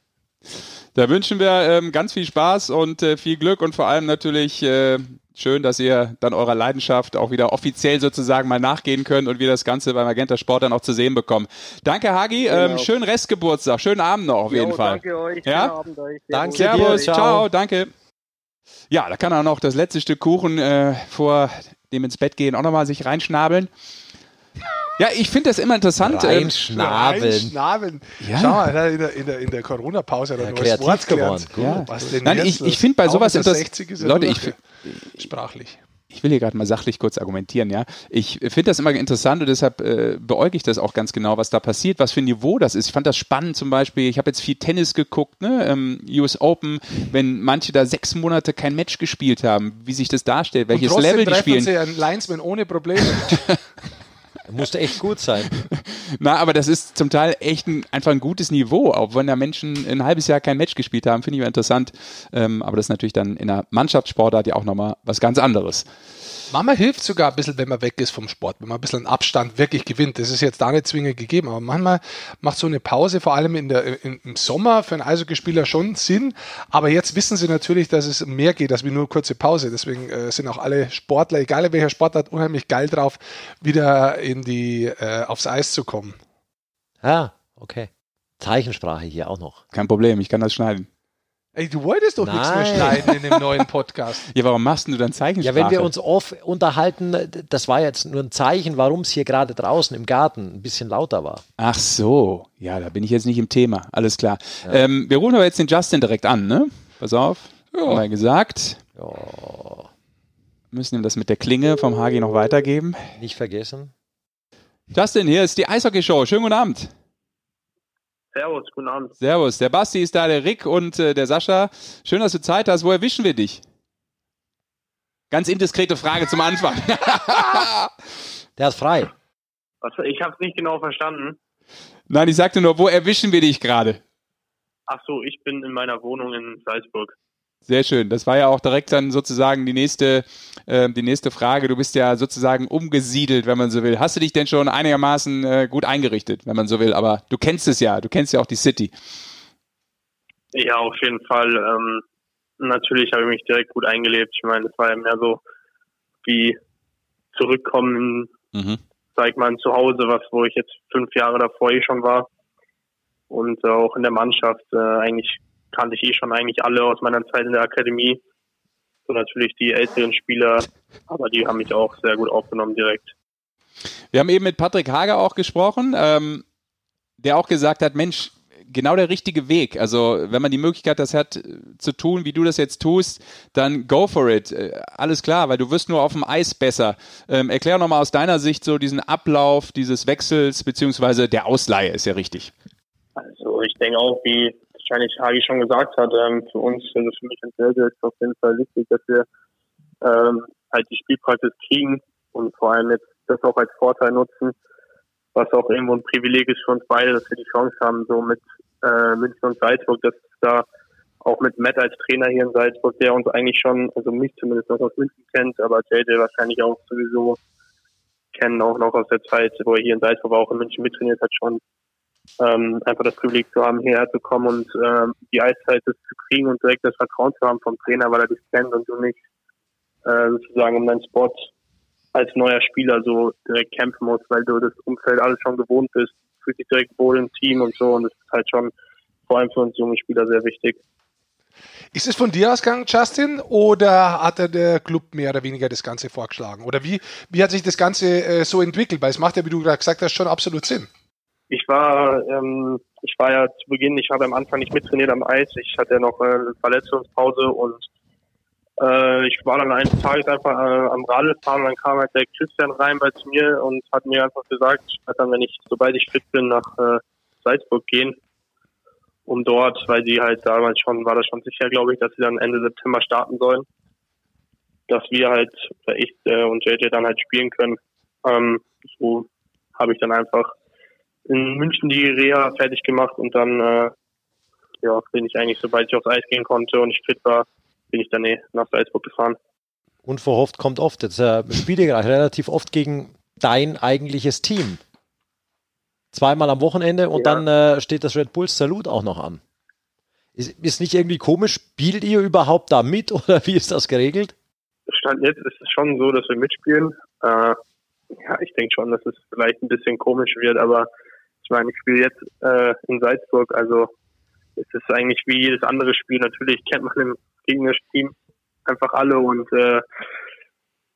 Da wünschen wir ähm, ganz viel Spaß und äh, viel Glück und vor allem natürlich äh, schön, dass ihr dann eurer Leidenschaft auch wieder offiziell sozusagen mal nachgehen könnt und wir das Ganze beim Magenta Sport dann auch zu sehen bekommen. Danke, Hagi. Ähm, genau. Ähm, schönen Restgeburtstag. Schönen Abend noch auf jo, jeden Fall. Danke euch. Ja? Abend euch. Danke Servus. Ciao. Ciao. Danke. Ja, da kann er noch das letzte Stück Kuchen äh, vor dem ins Bett gehen auch nochmal sich reinschnabeln. Ja, ich finde das immer interessant. Ähm, Reinschnabeln. Reinschnabeln. Ja. Schau mal, in der, in der, in der Corona-Pause hat er ja, neues Wort gelernt. Ja. Was denn Nein, ich, ich finde bei sowas interessant. Leute, ich, sprachlich ich will hier gerade mal sachlich kurz argumentieren, ja. Ich finde das immer interessant und deshalb äh, beäuge ich das auch ganz genau, was da passiert, was für ein Niveau das ist. Ich fand das spannend zum Beispiel. Ich habe jetzt viel Tennis geguckt, ne? Ähm, US Open, wenn manche da sechs Monate kein Match gespielt haben, wie sich das darstellt, welches Level die spielen. Sie einen Linesman ohne Probleme. Musste echt gut sein. Na, aber das ist zum Teil echt ein, einfach ein gutes Niveau, auch wenn da Menschen ein halbes Jahr kein Match gespielt haben, finde ich interessant. Ähm, aber das ist natürlich dann in der Mannschaftssportart ja auch nochmal was ganz anderes. Manchmal hilft sogar ein bisschen, wenn man weg ist vom Sport, wenn man ein bisschen Abstand wirklich gewinnt. Das ist jetzt da nicht zwingend gegeben, aber manchmal macht so eine Pause, vor allem in der, in, im Sommer, für einen Eishockeyspieler schon Sinn. Aber jetzt wissen sie natürlich, dass es mehr geht als wie nur kurze Pause. Deswegen äh, sind auch alle Sportler, egal welcher Sportart, unheimlich geil drauf, wieder in die, äh, aufs Eis zu kommen. Ah, okay. Zeichensprache hier auch noch. Kein Problem, ich kann das schneiden. Ey, du wolltest doch Nein. nichts mehr schneiden in dem neuen Podcast. ja, warum machst du dann Zeichensprache? Ja, wenn wir uns off unterhalten, das war jetzt nur ein Zeichen, warum es hier gerade draußen im Garten ein bisschen lauter war. Ach so, ja, da bin ich jetzt nicht im Thema. Alles klar. Ja. Ähm, wir rufen aber jetzt den Justin direkt an, ne? Pass auf. Ja. Haben wir gesagt. Ja. Müssen ihm das mit der Klinge vom Hagi noch weitergeben. Nicht vergessen. Justin, hier ist die Eishockey-Show. Schönen guten Abend. Servus, guten Abend. Servus, der Basti ist da, der Rick und äh, der Sascha. Schön, dass du Zeit hast. Wo erwischen wir dich? Ganz indiskrete Frage zum Anfang. der ist frei. Was, ich habe es nicht genau verstanden. Nein, ich sagte nur, wo erwischen wir dich gerade? Ach so, ich bin in meiner Wohnung in Salzburg. Sehr schön. Das war ja auch direkt dann sozusagen die nächste, äh, die nächste Frage. Du bist ja sozusagen umgesiedelt, wenn man so will. Hast du dich denn schon einigermaßen äh, gut eingerichtet, wenn man so will? Aber du kennst es ja. Du kennst ja auch die City. Ja, auf jeden Fall. Ähm, natürlich habe ich mich direkt gut eingelebt. Ich meine, es war ja mehr so wie zurückkommen, mhm. sag ich mal, zu Hause, was wo ich jetzt fünf Jahre davor eh schon war. Und äh, auch in der Mannschaft äh, eigentlich kannte ich eh schon eigentlich alle aus meiner Zeit in der Akademie. So natürlich die älteren Spieler, aber die haben mich auch sehr gut aufgenommen direkt. Wir haben eben mit Patrick Hager auch gesprochen, ähm, der auch gesagt hat, Mensch, genau der richtige Weg. Also wenn man die Möglichkeit das hat zu tun, wie du das jetzt tust, dann go for it. Äh, alles klar, weil du wirst nur auf dem Eis besser. Ähm, erklär nochmal aus deiner Sicht so diesen Ablauf dieses Wechsels beziehungsweise der Ausleihe ist ja richtig. Also ich denke auch, wie wahrscheinlich Hagi schon gesagt hat, ähm, für uns, also für mich und Helge ist auf jeden Fall wichtig, dass wir ähm, halt die Spielpraxis kriegen und vor allem jetzt das auch als Vorteil nutzen, was auch irgendwo ein Privileg ist für uns beide, dass wir die Chance haben, so mit äh, München und Salzburg, dass da auch mit Matt als Trainer hier in Salzburg, der uns eigentlich schon, also mich zumindest noch aus München kennt, aber JJ wahrscheinlich auch sowieso kennen, auch noch aus der Zeit, wo er hier in Salzburg auch in München mittrainiert hat, schon ähm, einfach das Privileg zu haben, hierher zu kommen und ähm, die Eiszeit zu kriegen und direkt das Vertrauen zu haben vom Trainer, weil er dich kennt und du nicht äh, sozusagen um deinen Spot als neuer Spieler so direkt kämpfen musst, weil du das Umfeld alles schon gewohnt bist, fühlst dich direkt wohl im Team und so und das ist halt schon vor allem für uns junge Spieler sehr wichtig. Ist es von dir ausgegangen, Justin, oder hat der Club mehr oder weniger das Ganze vorgeschlagen? Oder wie, wie hat sich das Ganze äh, so entwickelt? Weil es macht ja, wie du gerade gesagt hast, schon absolut Sinn. Ich war, ähm, ich war ja zu Beginn, ich habe am Anfang nicht mittrainiert am Eis. Ich hatte ja noch eine Verletzungspause und äh, ich war dann eines Tages einfach äh, am Radfahren dann kam halt der Christian rein bei mir und hat mir einfach gesagt, ich werde dann, wenn ich, sobald ich fit bin, nach äh, Salzburg gehen, um dort, weil sie halt damals schon, war das schon sicher, glaube ich, dass sie dann Ende September starten sollen, dass wir halt, ich äh, und JJ dann halt spielen können. Ähm, so habe ich dann einfach in München die Reha fertig gemacht und dann äh, ja, bin ich eigentlich, sobald ich aufs Eis gehen konnte und ich fit war, bin ich dann eh nach Salzburg gefahren. Unverhofft kommt oft. Jetzt äh, spiele ich relativ oft gegen dein eigentliches Team. Zweimal am Wochenende und ja. dann äh, steht das Red Bulls Salut auch noch an. Ist, ist nicht irgendwie komisch? Spielt ihr überhaupt da mit oder wie ist das geregelt? Stand jetzt ist es schon so, dass wir mitspielen. Äh, ja, ich denke schon, dass es vielleicht ein bisschen komisch wird, aber ich meine, ich spiele jetzt äh, in Salzburg, also es ist eigentlich wie jedes andere Spiel. Natürlich kennt man im gegnerischen Team einfach alle und äh,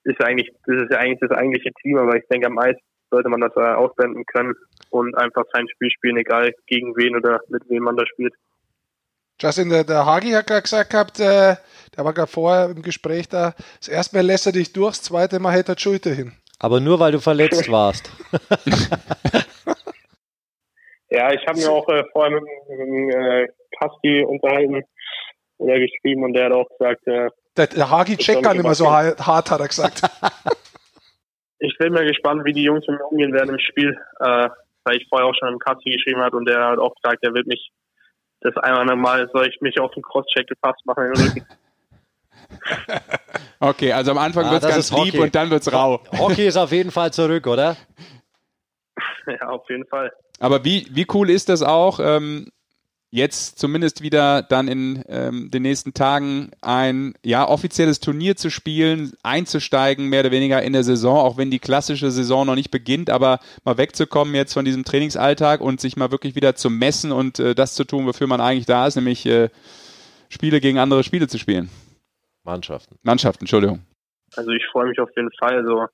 ist eigentlich, das ist ja eigentlich das eigentliche Team, aber ich denke am Eis sollte man das äh, ausblenden können und einfach sein Spiel spielen, egal gegen wen oder mit wem man da spielt. Justin, der, der Hagi hat gerade gesagt gehabt, äh, der war gerade vorher im Gespräch da, das erste Mal lässt er dich durch, das zweite Mal hält er die Schulter hin. Aber nur, weil du verletzt warst. ja, ich habe mir auch äh, vorher mit, mit äh, Kasti unterhalten oder geschrieben und der hat auch gesagt, äh, der, der Hagi checkt gar nicht mehr so hart, hat er gesagt. ich bin mal gespannt, wie die Jungs mit mir umgehen werden im Spiel, äh, weil ich vorher auch schon im Kasti geschrieben hat und der hat auch gesagt, er wird mich das einmal Mal soll ich mich auf den Crosscheck gefasst machen. okay, also am Anfang ah, wird es ganz lieb und dann wird es rau. Hockey ist auf jeden Fall zurück, oder? Ja, auf jeden Fall. Aber wie, wie cool ist das auch, ähm, jetzt zumindest wieder dann in ähm, den nächsten Tagen ein ja offizielles Turnier zu spielen, einzusteigen, mehr oder weniger in der Saison, auch wenn die klassische Saison noch nicht beginnt, aber mal wegzukommen jetzt von diesem Trainingsalltag und sich mal wirklich wieder zu messen und äh, das zu tun, wofür man eigentlich da ist, nämlich äh, Spiele gegen andere Spiele zu spielen. Mannschaften. Mannschaften, Entschuldigung. Also ich freue mich auf jeden Fall. Also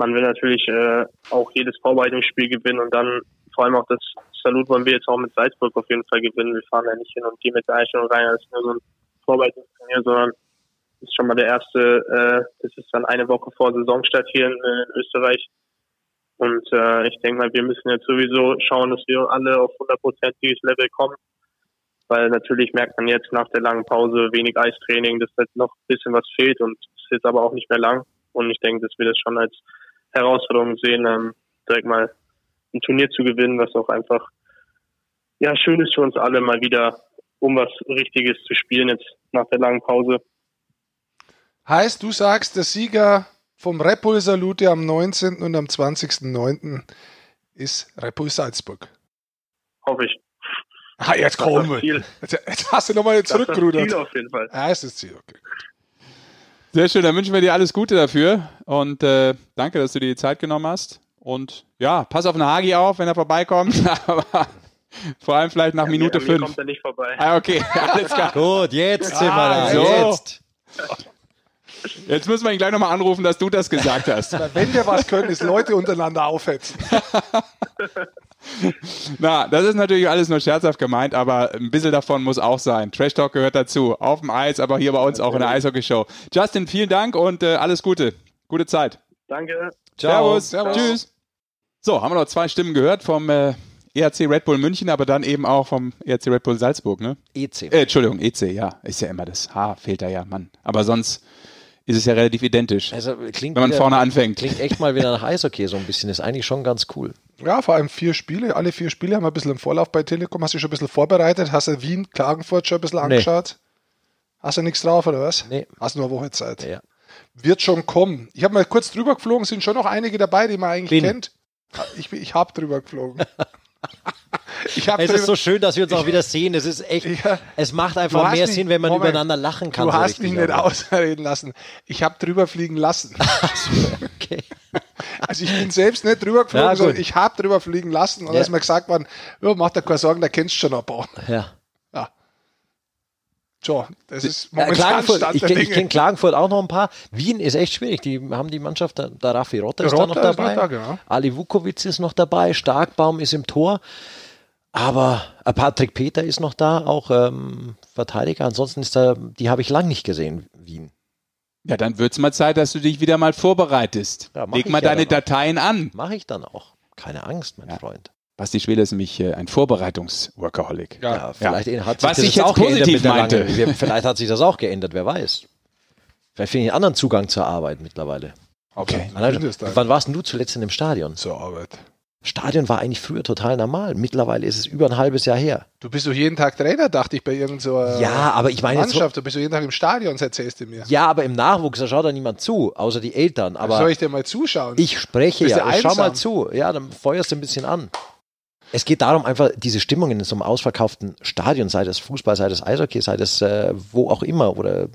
man will natürlich äh, auch jedes Vorbereitungsspiel gewinnen und dann vor allem auch das Salut wollen wir jetzt auch mit Salzburg auf jeden Fall gewinnen. Wir fahren da nicht hin und gehen mit der Einstellung rein, das ist nur so ein Vorbereitungsturnier, sondern das ist schon mal der erste, äh, das ist dann eine Woche vor Saisonstart hier in, in Österreich. Und äh, ich denke mal, wir müssen jetzt sowieso schauen, dass wir alle auf hundertprozentiges Level kommen. Weil natürlich merkt man jetzt nach der langen Pause wenig Eistraining, dass halt noch ein bisschen was fehlt und es ist jetzt aber auch nicht mehr lang. Und ich denke, dass wir das schon als Herausforderung sehen, ähm, direkt mal ein Turnier zu gewinnen, was auch einfach ja schön ist für uns alle mal wieder, um was Richtiges zu spielen jetzt nach der langen Pause. Heißt, du sagst, der Sieger vom Repul Salute am 19. und am 20.09. ist Repul Salzburg. Hoffe ich. Ah, jetzt komm. Jetzt, jetzt, hast du nochmal zurückgerudert. Das ist das Ziel auf jeden Fall. Ja, ist das Ziel, okay. Sehr schön, dann wünschen wir dir alles Gute dafür und äh, danke, dass du dir die Zeit genommen hast. Und ja, pass auf den Hagi auf, wenn er vorbeikommt. Aber vor allem vielleicht nach ja, Minute 5. kommt er nicht vorbei. Ah, okay, alles klar. Gut, jetzt sind wir da. So. Jetzt. Jetzt müssen wir ihn gleich nochmal anrufen, dass du das gesagt hast. Wenn wir was können, ist Leute untereinander aufhetzen. Na, das ist natürlich alles nur scherzhaft gemeint, aber ein bisschen davon muss auch sein. Trash Talk gehört dazu. Auf dem Eis, aber hier bei uns auch in der Eishockey-Show. Justin, vielen Dank und äh, alles Gute. Gute Zeit. Danke. Ciao. Servus. Servus. Tschüss. So, haben wir noch zwei Stimmen gehört vom äh, ERC Red Bull München, aber dann eben auch vom ERC Red Bull Salzburg, ne? EC. Äh, Entschuldigung, EC, ja. Ist ja immer das H, fehlt da ja, Mann. Aber sonst ist es ja relativ identisch, also, klingt wenn man wieder, vorne anfängt. Klingt echt mal wieder nach Eishockey so ein bisschen. Ist eigentlich schon ganz cool. Ja, vor allem vier Spiele. Alle vier Spiele haben wir ein bisschen im Vorlauf bei Telekom. Hast du schon ein bisschen vorbereitet? Hast du Wien, Klagenfurt schon ein bisschen angeschaut? Nee. Hast du nichts drauf, oder was? Nee. Hast nur eine Woche Zeit. Ja wird schon kommen. Ich habe mal kurz drüber geflogen, sind schon noch einige dabei, die man eigentlich Bin. kennt. Ich, ich habe drüber geflogen. es ist so schön, dass wir uns auch wieder sehen. Es ist echt, ja, es macht einfach mehr Sinn, wenn man Moment, übereinander lachen kann. Du so hast mich nicht ausreden lassen. Ich habe drüber fliegen lassen. okay. Also ich bin selbst nicht drüber geflogen, ja, sondern ich habe drüber fliegen lassen. Und ja. da ist mir gesagt worden, ja, mach dir keine Sorgen, da kennst du schon ein paar. Ja. So, das ist momentan Klagenfurt, Ich, ich kenne Klagenfurt auch noch ein paar. Wien ist echt schwierig. Die haben die Mannschaft, der, der Raffi Rotter ist da noch dabei. Da, genau. Ali Vukovic ist noch dabei. Starkbaum ist im Tor. Aber äh, Patrick Peter ist noch da, auch ähm, Verteidiger. Ansonsten ist da, die habe ich lang nicht gesehen, Wien. Ja, dann wird es mal Zeit, dass du dich wieder mal vorbereitest. Ja, Leg mal ja deine Dateien an. Mache ich dann auch. Keine Angst, mein ja. Freund. Basti Schwede ist nämlich äh, ein Vorbereitungs-Workaholic. Ja, ja, vielleicht ja. hat sich Was das ich jetzt auch positiv meinte. vielleicht hat sich das auch geändert, wer weiß. Vielleicht finde ich einen anderen Zugang zur Arbeit mittlerweile. Okay. Wann, wann warst du zuletzt in dem Stadion? Zur Arbeit. Stadion war eigentlich früher total normal. Mittlerweile ist es über ein halbes Jahr her. Du bist doch jeden Tag Trainer, dachte ich, bei irgendeiner so ja, aber ich meine Mannschaft. du bist doch jeden Tag im Stadion, erzählst du mir. Ja, aber im Nachwuchs, da schaut da niemand zu, außer die Eltern. Aber Soll ich dir mal zuschauen? Ich spreche ja, ich schau mal zu. Ja, dann feuerst du ein bisschen an. Es geht darum, einfach diese Stimmung in so einem ausverkauften Stadion, sei das Fußball, sei das Eishockey, sei das äh, wo auch immer oder äh,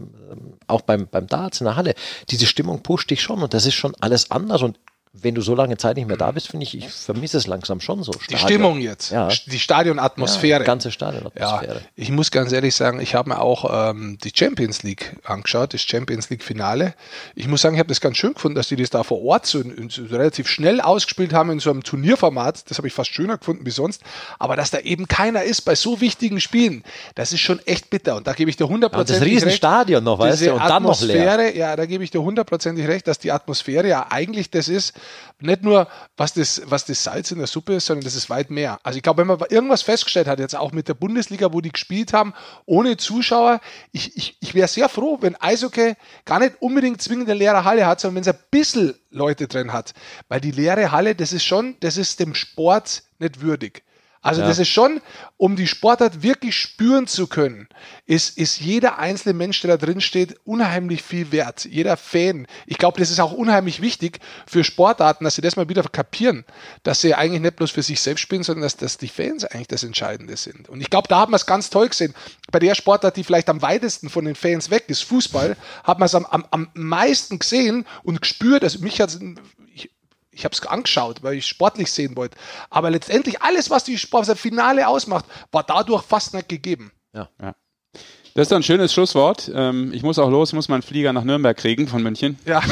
auch beim, beim Darts in der Halle, diese Stimmung pusht dich schon und das ist schon alles anders und wenn du so lange Zeit nicht mehr da bist, finde ich, ich vermisse es langsam schon so. Stadion. Die Stimmung jetzt, ja. die Stadionatmosphäre. Ja, ganze Stadionatmosphäre. Ja, ich muss ganz ehrlich sagen, ich habe mir auch ähm, die Champions League angeschaut, das Champions League Finale. Ich muss sagen, ich habe das ganz schön gefunden, dass die das da vor Ort so, so relativ schnell ausgespielt haben in so einem Turnierformat. Das habe ich fast schöner gefunden wie sonst. Aber dass da eben keiner ist bei so wichtigen Spielen, das ist schon echt bitter. Und da gebe ich dir hundertprozentig recht. Das Riesenstadion noch, weißt du, und dann noch leer. Ja, da gebe ich dir hundertprozentig recht, dass die Atmosphäre ja eigentlich das ist, nicht nur, was das, was das Salz in der Suppe ist, sondern das ist weit mehr. Also ich glaube, wenn man irgendwas festgestellt hat, jetzt auch mit der Bundesliga, wo die gespielt haben, ohne Zuschauer, ich, ich, ich wäre sehr froh, wenn Eishockey gar nicht unbedingt zwingend eine leere Halle hat, sondern wenn es ein bisschen Leute drin hat. Weil die leere Halle, das ist schon, das ist dem Sport nicht würdig. Also ja. das ist schon, um die Sportart wirklich spüren zu können, ist, ist jeder einzelne Mensch, der da drin steht, unheimlich viel wert. Jeder Fan. Ich glaube, das ist auch unheimlich wichtig für Sportarten, dass sie das mal wieder kapieren, dass sie eigentlich nicht bloß für sich selbst spielen, sondern dass, dass die Fans eigentlich das Entscheidende sind. Und ich glaube, da hat man es ganz toll gesehen. Bei der Sportart, die vielleicht am weitesten von den Fans weg ist, Fußball, hat man es am, am, am meisten gesehen und gespürt. Also mich hat ich habe es angeschaut, weil ich sportlich sehen wollte. Aber letztendlich alles, was die Sport, das Finale ausmacht, war dadurch fast nicht gegeben. Ja. ja. Das ist doch ein schönes Schlusswort. Ähm, ich muss auch los, muss meinen Flieger nach Nürnberg kriegen von München. Ja.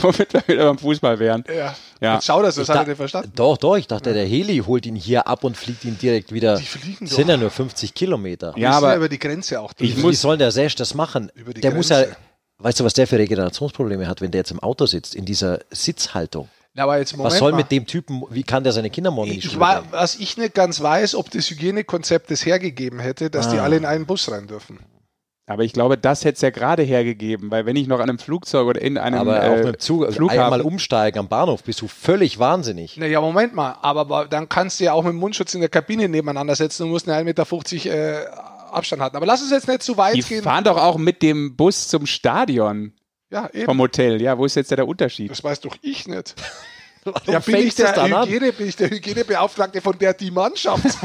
Womit wir wieder beim Fußball wären. Ja. ja. Jetzt schau das, das hat er nicht verstanden. Doch, doch, ich dachte, ja. der Heli holt ihn hier ab und fliegt ihn direkt wieder. Die fliegen doch. sind ja nur 50 Kilometer. Ja, aber ja über die Grenze auch. Ich muss, wie soll der Sesh das machen? der Grenze. muss ja Weißt du, was der für Regenerationsprobleme hat, wenn der jetzt im Auto sitzt, in dieser Sitzhaltung? Ja, aber jetzt was soll mal. mit dem Typen, wie kann der seine Kinder morgen nicht ich war, Was ich nicht ganz weiß, ob das Hygienekonzept das hergegeben hätte, dass ah. die alle in einen Bus rein dürfen. Aber ich glaube, das hätte es ja gerade hergegeben, weil wenn ich noch an einem Flugzeug oder in einem aber äh, auf einem Zug, also Flughafen einmal umsteigen am Bahnhof, bist du völlig wahnsinnig. Naja, Moment mal, aber dann kannst du ja auch mit dem Mundschutz in der Kabine nebeneinander setzen und musst eine 1,50 Meter äh, Abstand halten. Aber lass uns jetzt nicht zu weit die gehen. Die fahren doch auch mit dem Bus zum Stadion. Ja, eben. Vom Hotel. Ja, wo ist jetzt der Unterschied? Das weiß doch ich nicht. ja, bin ich, der Hygiene, bin ich der Hygienebeauftragte von der die Mannschaft.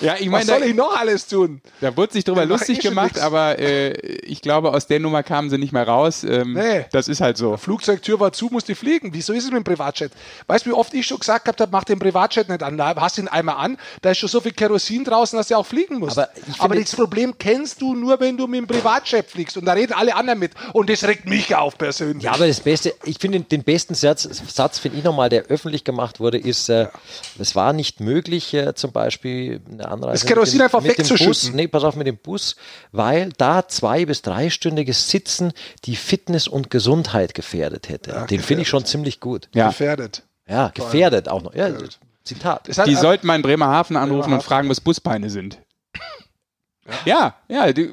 Ja, ich meine, was soll ich noch alles tun? Da wurde sich drüber lustig eh gemacht, aber äh, ich glaube, aus der Nummer kamen sie nicht mehr raus. Ähm, nee. Das ist halt so. Flugzeugtür war zu, musste fliegen. Wieso ist es mit dem Privatjet? Weißt du, wie oft ich schon gesagt habe, mach den Privatjet nicht an. Da hast du ihn einmal an, da ist schon so viel Kerosin draußen, dass du auch fliegen musst. Aber, aber das Problem kennst du nur, wenn du mit dem Privatjet fliegst. Und da reden alle anderen mit. Und das regt mich auf persönlich. Ja, aber das Beste, ich finde den besten Satz, Satz finde ich nochmal, der öffentlich gemacht wurde, ist, äh, es war nicht möglich, äh, zum Beispiel eine Anreise. Das Kerosin dem, einfach wegzuschütten. Nee, pass auf mit dem Bus, weil da zwei- bis dreistündiges Sitzen die Fitness und Gesundheit gefährdet hätte. Ja, Den finde ich schon ziemlich gut. Ja. Gefährdet. Ja, gefährdet auch noch. Ja, Zitat. Die sollten mal in Bremerhaven anrufen Bremerhaven. und fragen, was Busbeine sind. Ja, ja, ja die,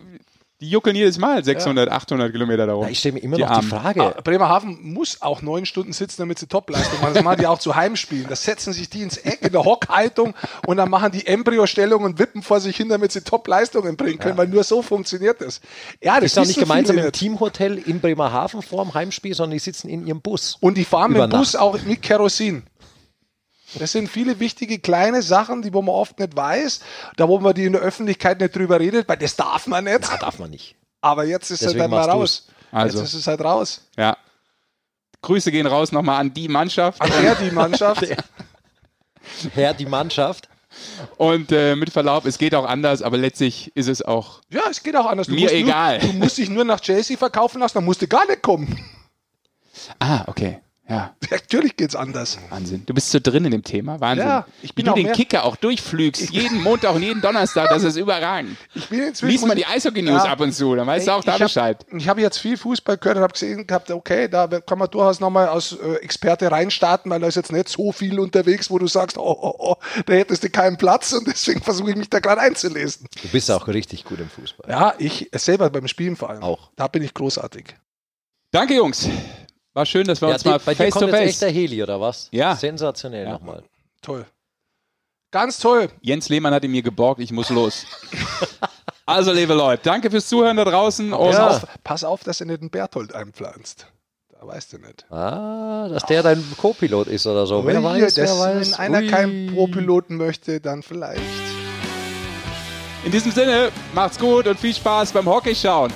die juckeln jedes Mal 600, ja. 800 Kilometer darum. Ja, ich stelle mir immer die noch Armen. die Frage. Ah, Bremerhaven muss auch neun Stunden sitzen, damit sie Topleistung machen. Das machen die auch zu Heimspielen. Da setzen sich die ins Eck in der Hockhaltung und dann machen die Embryostellung und wippen vor sich hin, damit sie Topleistungen bringen können, ja. weil nur so funktioniert das. Ja, das ist auch nicht gemeinsam im Teamhotel in Bremerhaven vor dem Heimspiel, sondern die sitzen in ihrem Bus. Und die fahren mit dem Bus auch mit Kerosin. Das sind viele wichtige kleine Sachen, die wo man oft nicht weiß, da wo man die in der Öffentlichkeit nicht drüber redet, weil das darf man nicht. Ja, darf man nicht. Aber jetzt ist Deswegen es halt mal raus. Also. Jetzt ist es halt raus. Ja. Grüße gehen raus nochmal an die Mannschaft. An der die Mannschaft. Herr die Mannschaft. Und äh, mit Verlaub, es geht auch anders, aber letztlich ist es auch. Ja, es geht auch anders. Du mir egal. Nur, du musst dich nur nach Chelsea verkaufen lassen, dann musst du gar nicht kommen. Ah, okay. Ja. Natürlich geht's anders. Wahnsinn. Du bist so drin in dem Thema. Wahnsinn. Ja, ich bin Wie du den mehr. Kicker auch durchflügst, jeden Montag und jeden Donnerstag, das ist überragend. Ich bin inzwischen Lies mal die Eishockey-News ja, ab und zu, dann weißt du auch da ich Bescheid. Hab, ich habe jetzt viel Fußball gehört und habe gesehen gehabt, okay, da kann man durchaus nochmal als äh, Experte reinstarten, weil da ist jetzt nicht so viel unterwegs, wo du sagst, oh, oh, oh, da hättest du keinen Platz und deswegen versuche ich mich da gerade einzulesen. Du bist auch richtig gut im Fußball. Ja, ich selber beim Spielen vor allem. Auch. Da bin ich großartig. Danke, Jungs. War schön, dass wir ja, uns mal bei face dir kommt to face. Jetzt echt der Heli oder was? Ja. Sensationell ja. nochmal. Toll. Ganz toll. Jens Lehmann hat ihn mir geborgt, ich muss los. also, liebe Leute, danke fürs Zuhören da draußen. Pass, ja. auf, pass auf, dass du nicht den Berthold einpflanzt. Da weißt du nicht. Ah, dass der dein Co-Pilot ist oder so. Wer weiß, wer weiß. Wenn einer Ui. keinen Pro-Piloten möchte, dann vielleicht. In diesem Sinne, macht's gut und viel Spaß beim Hockey schauen.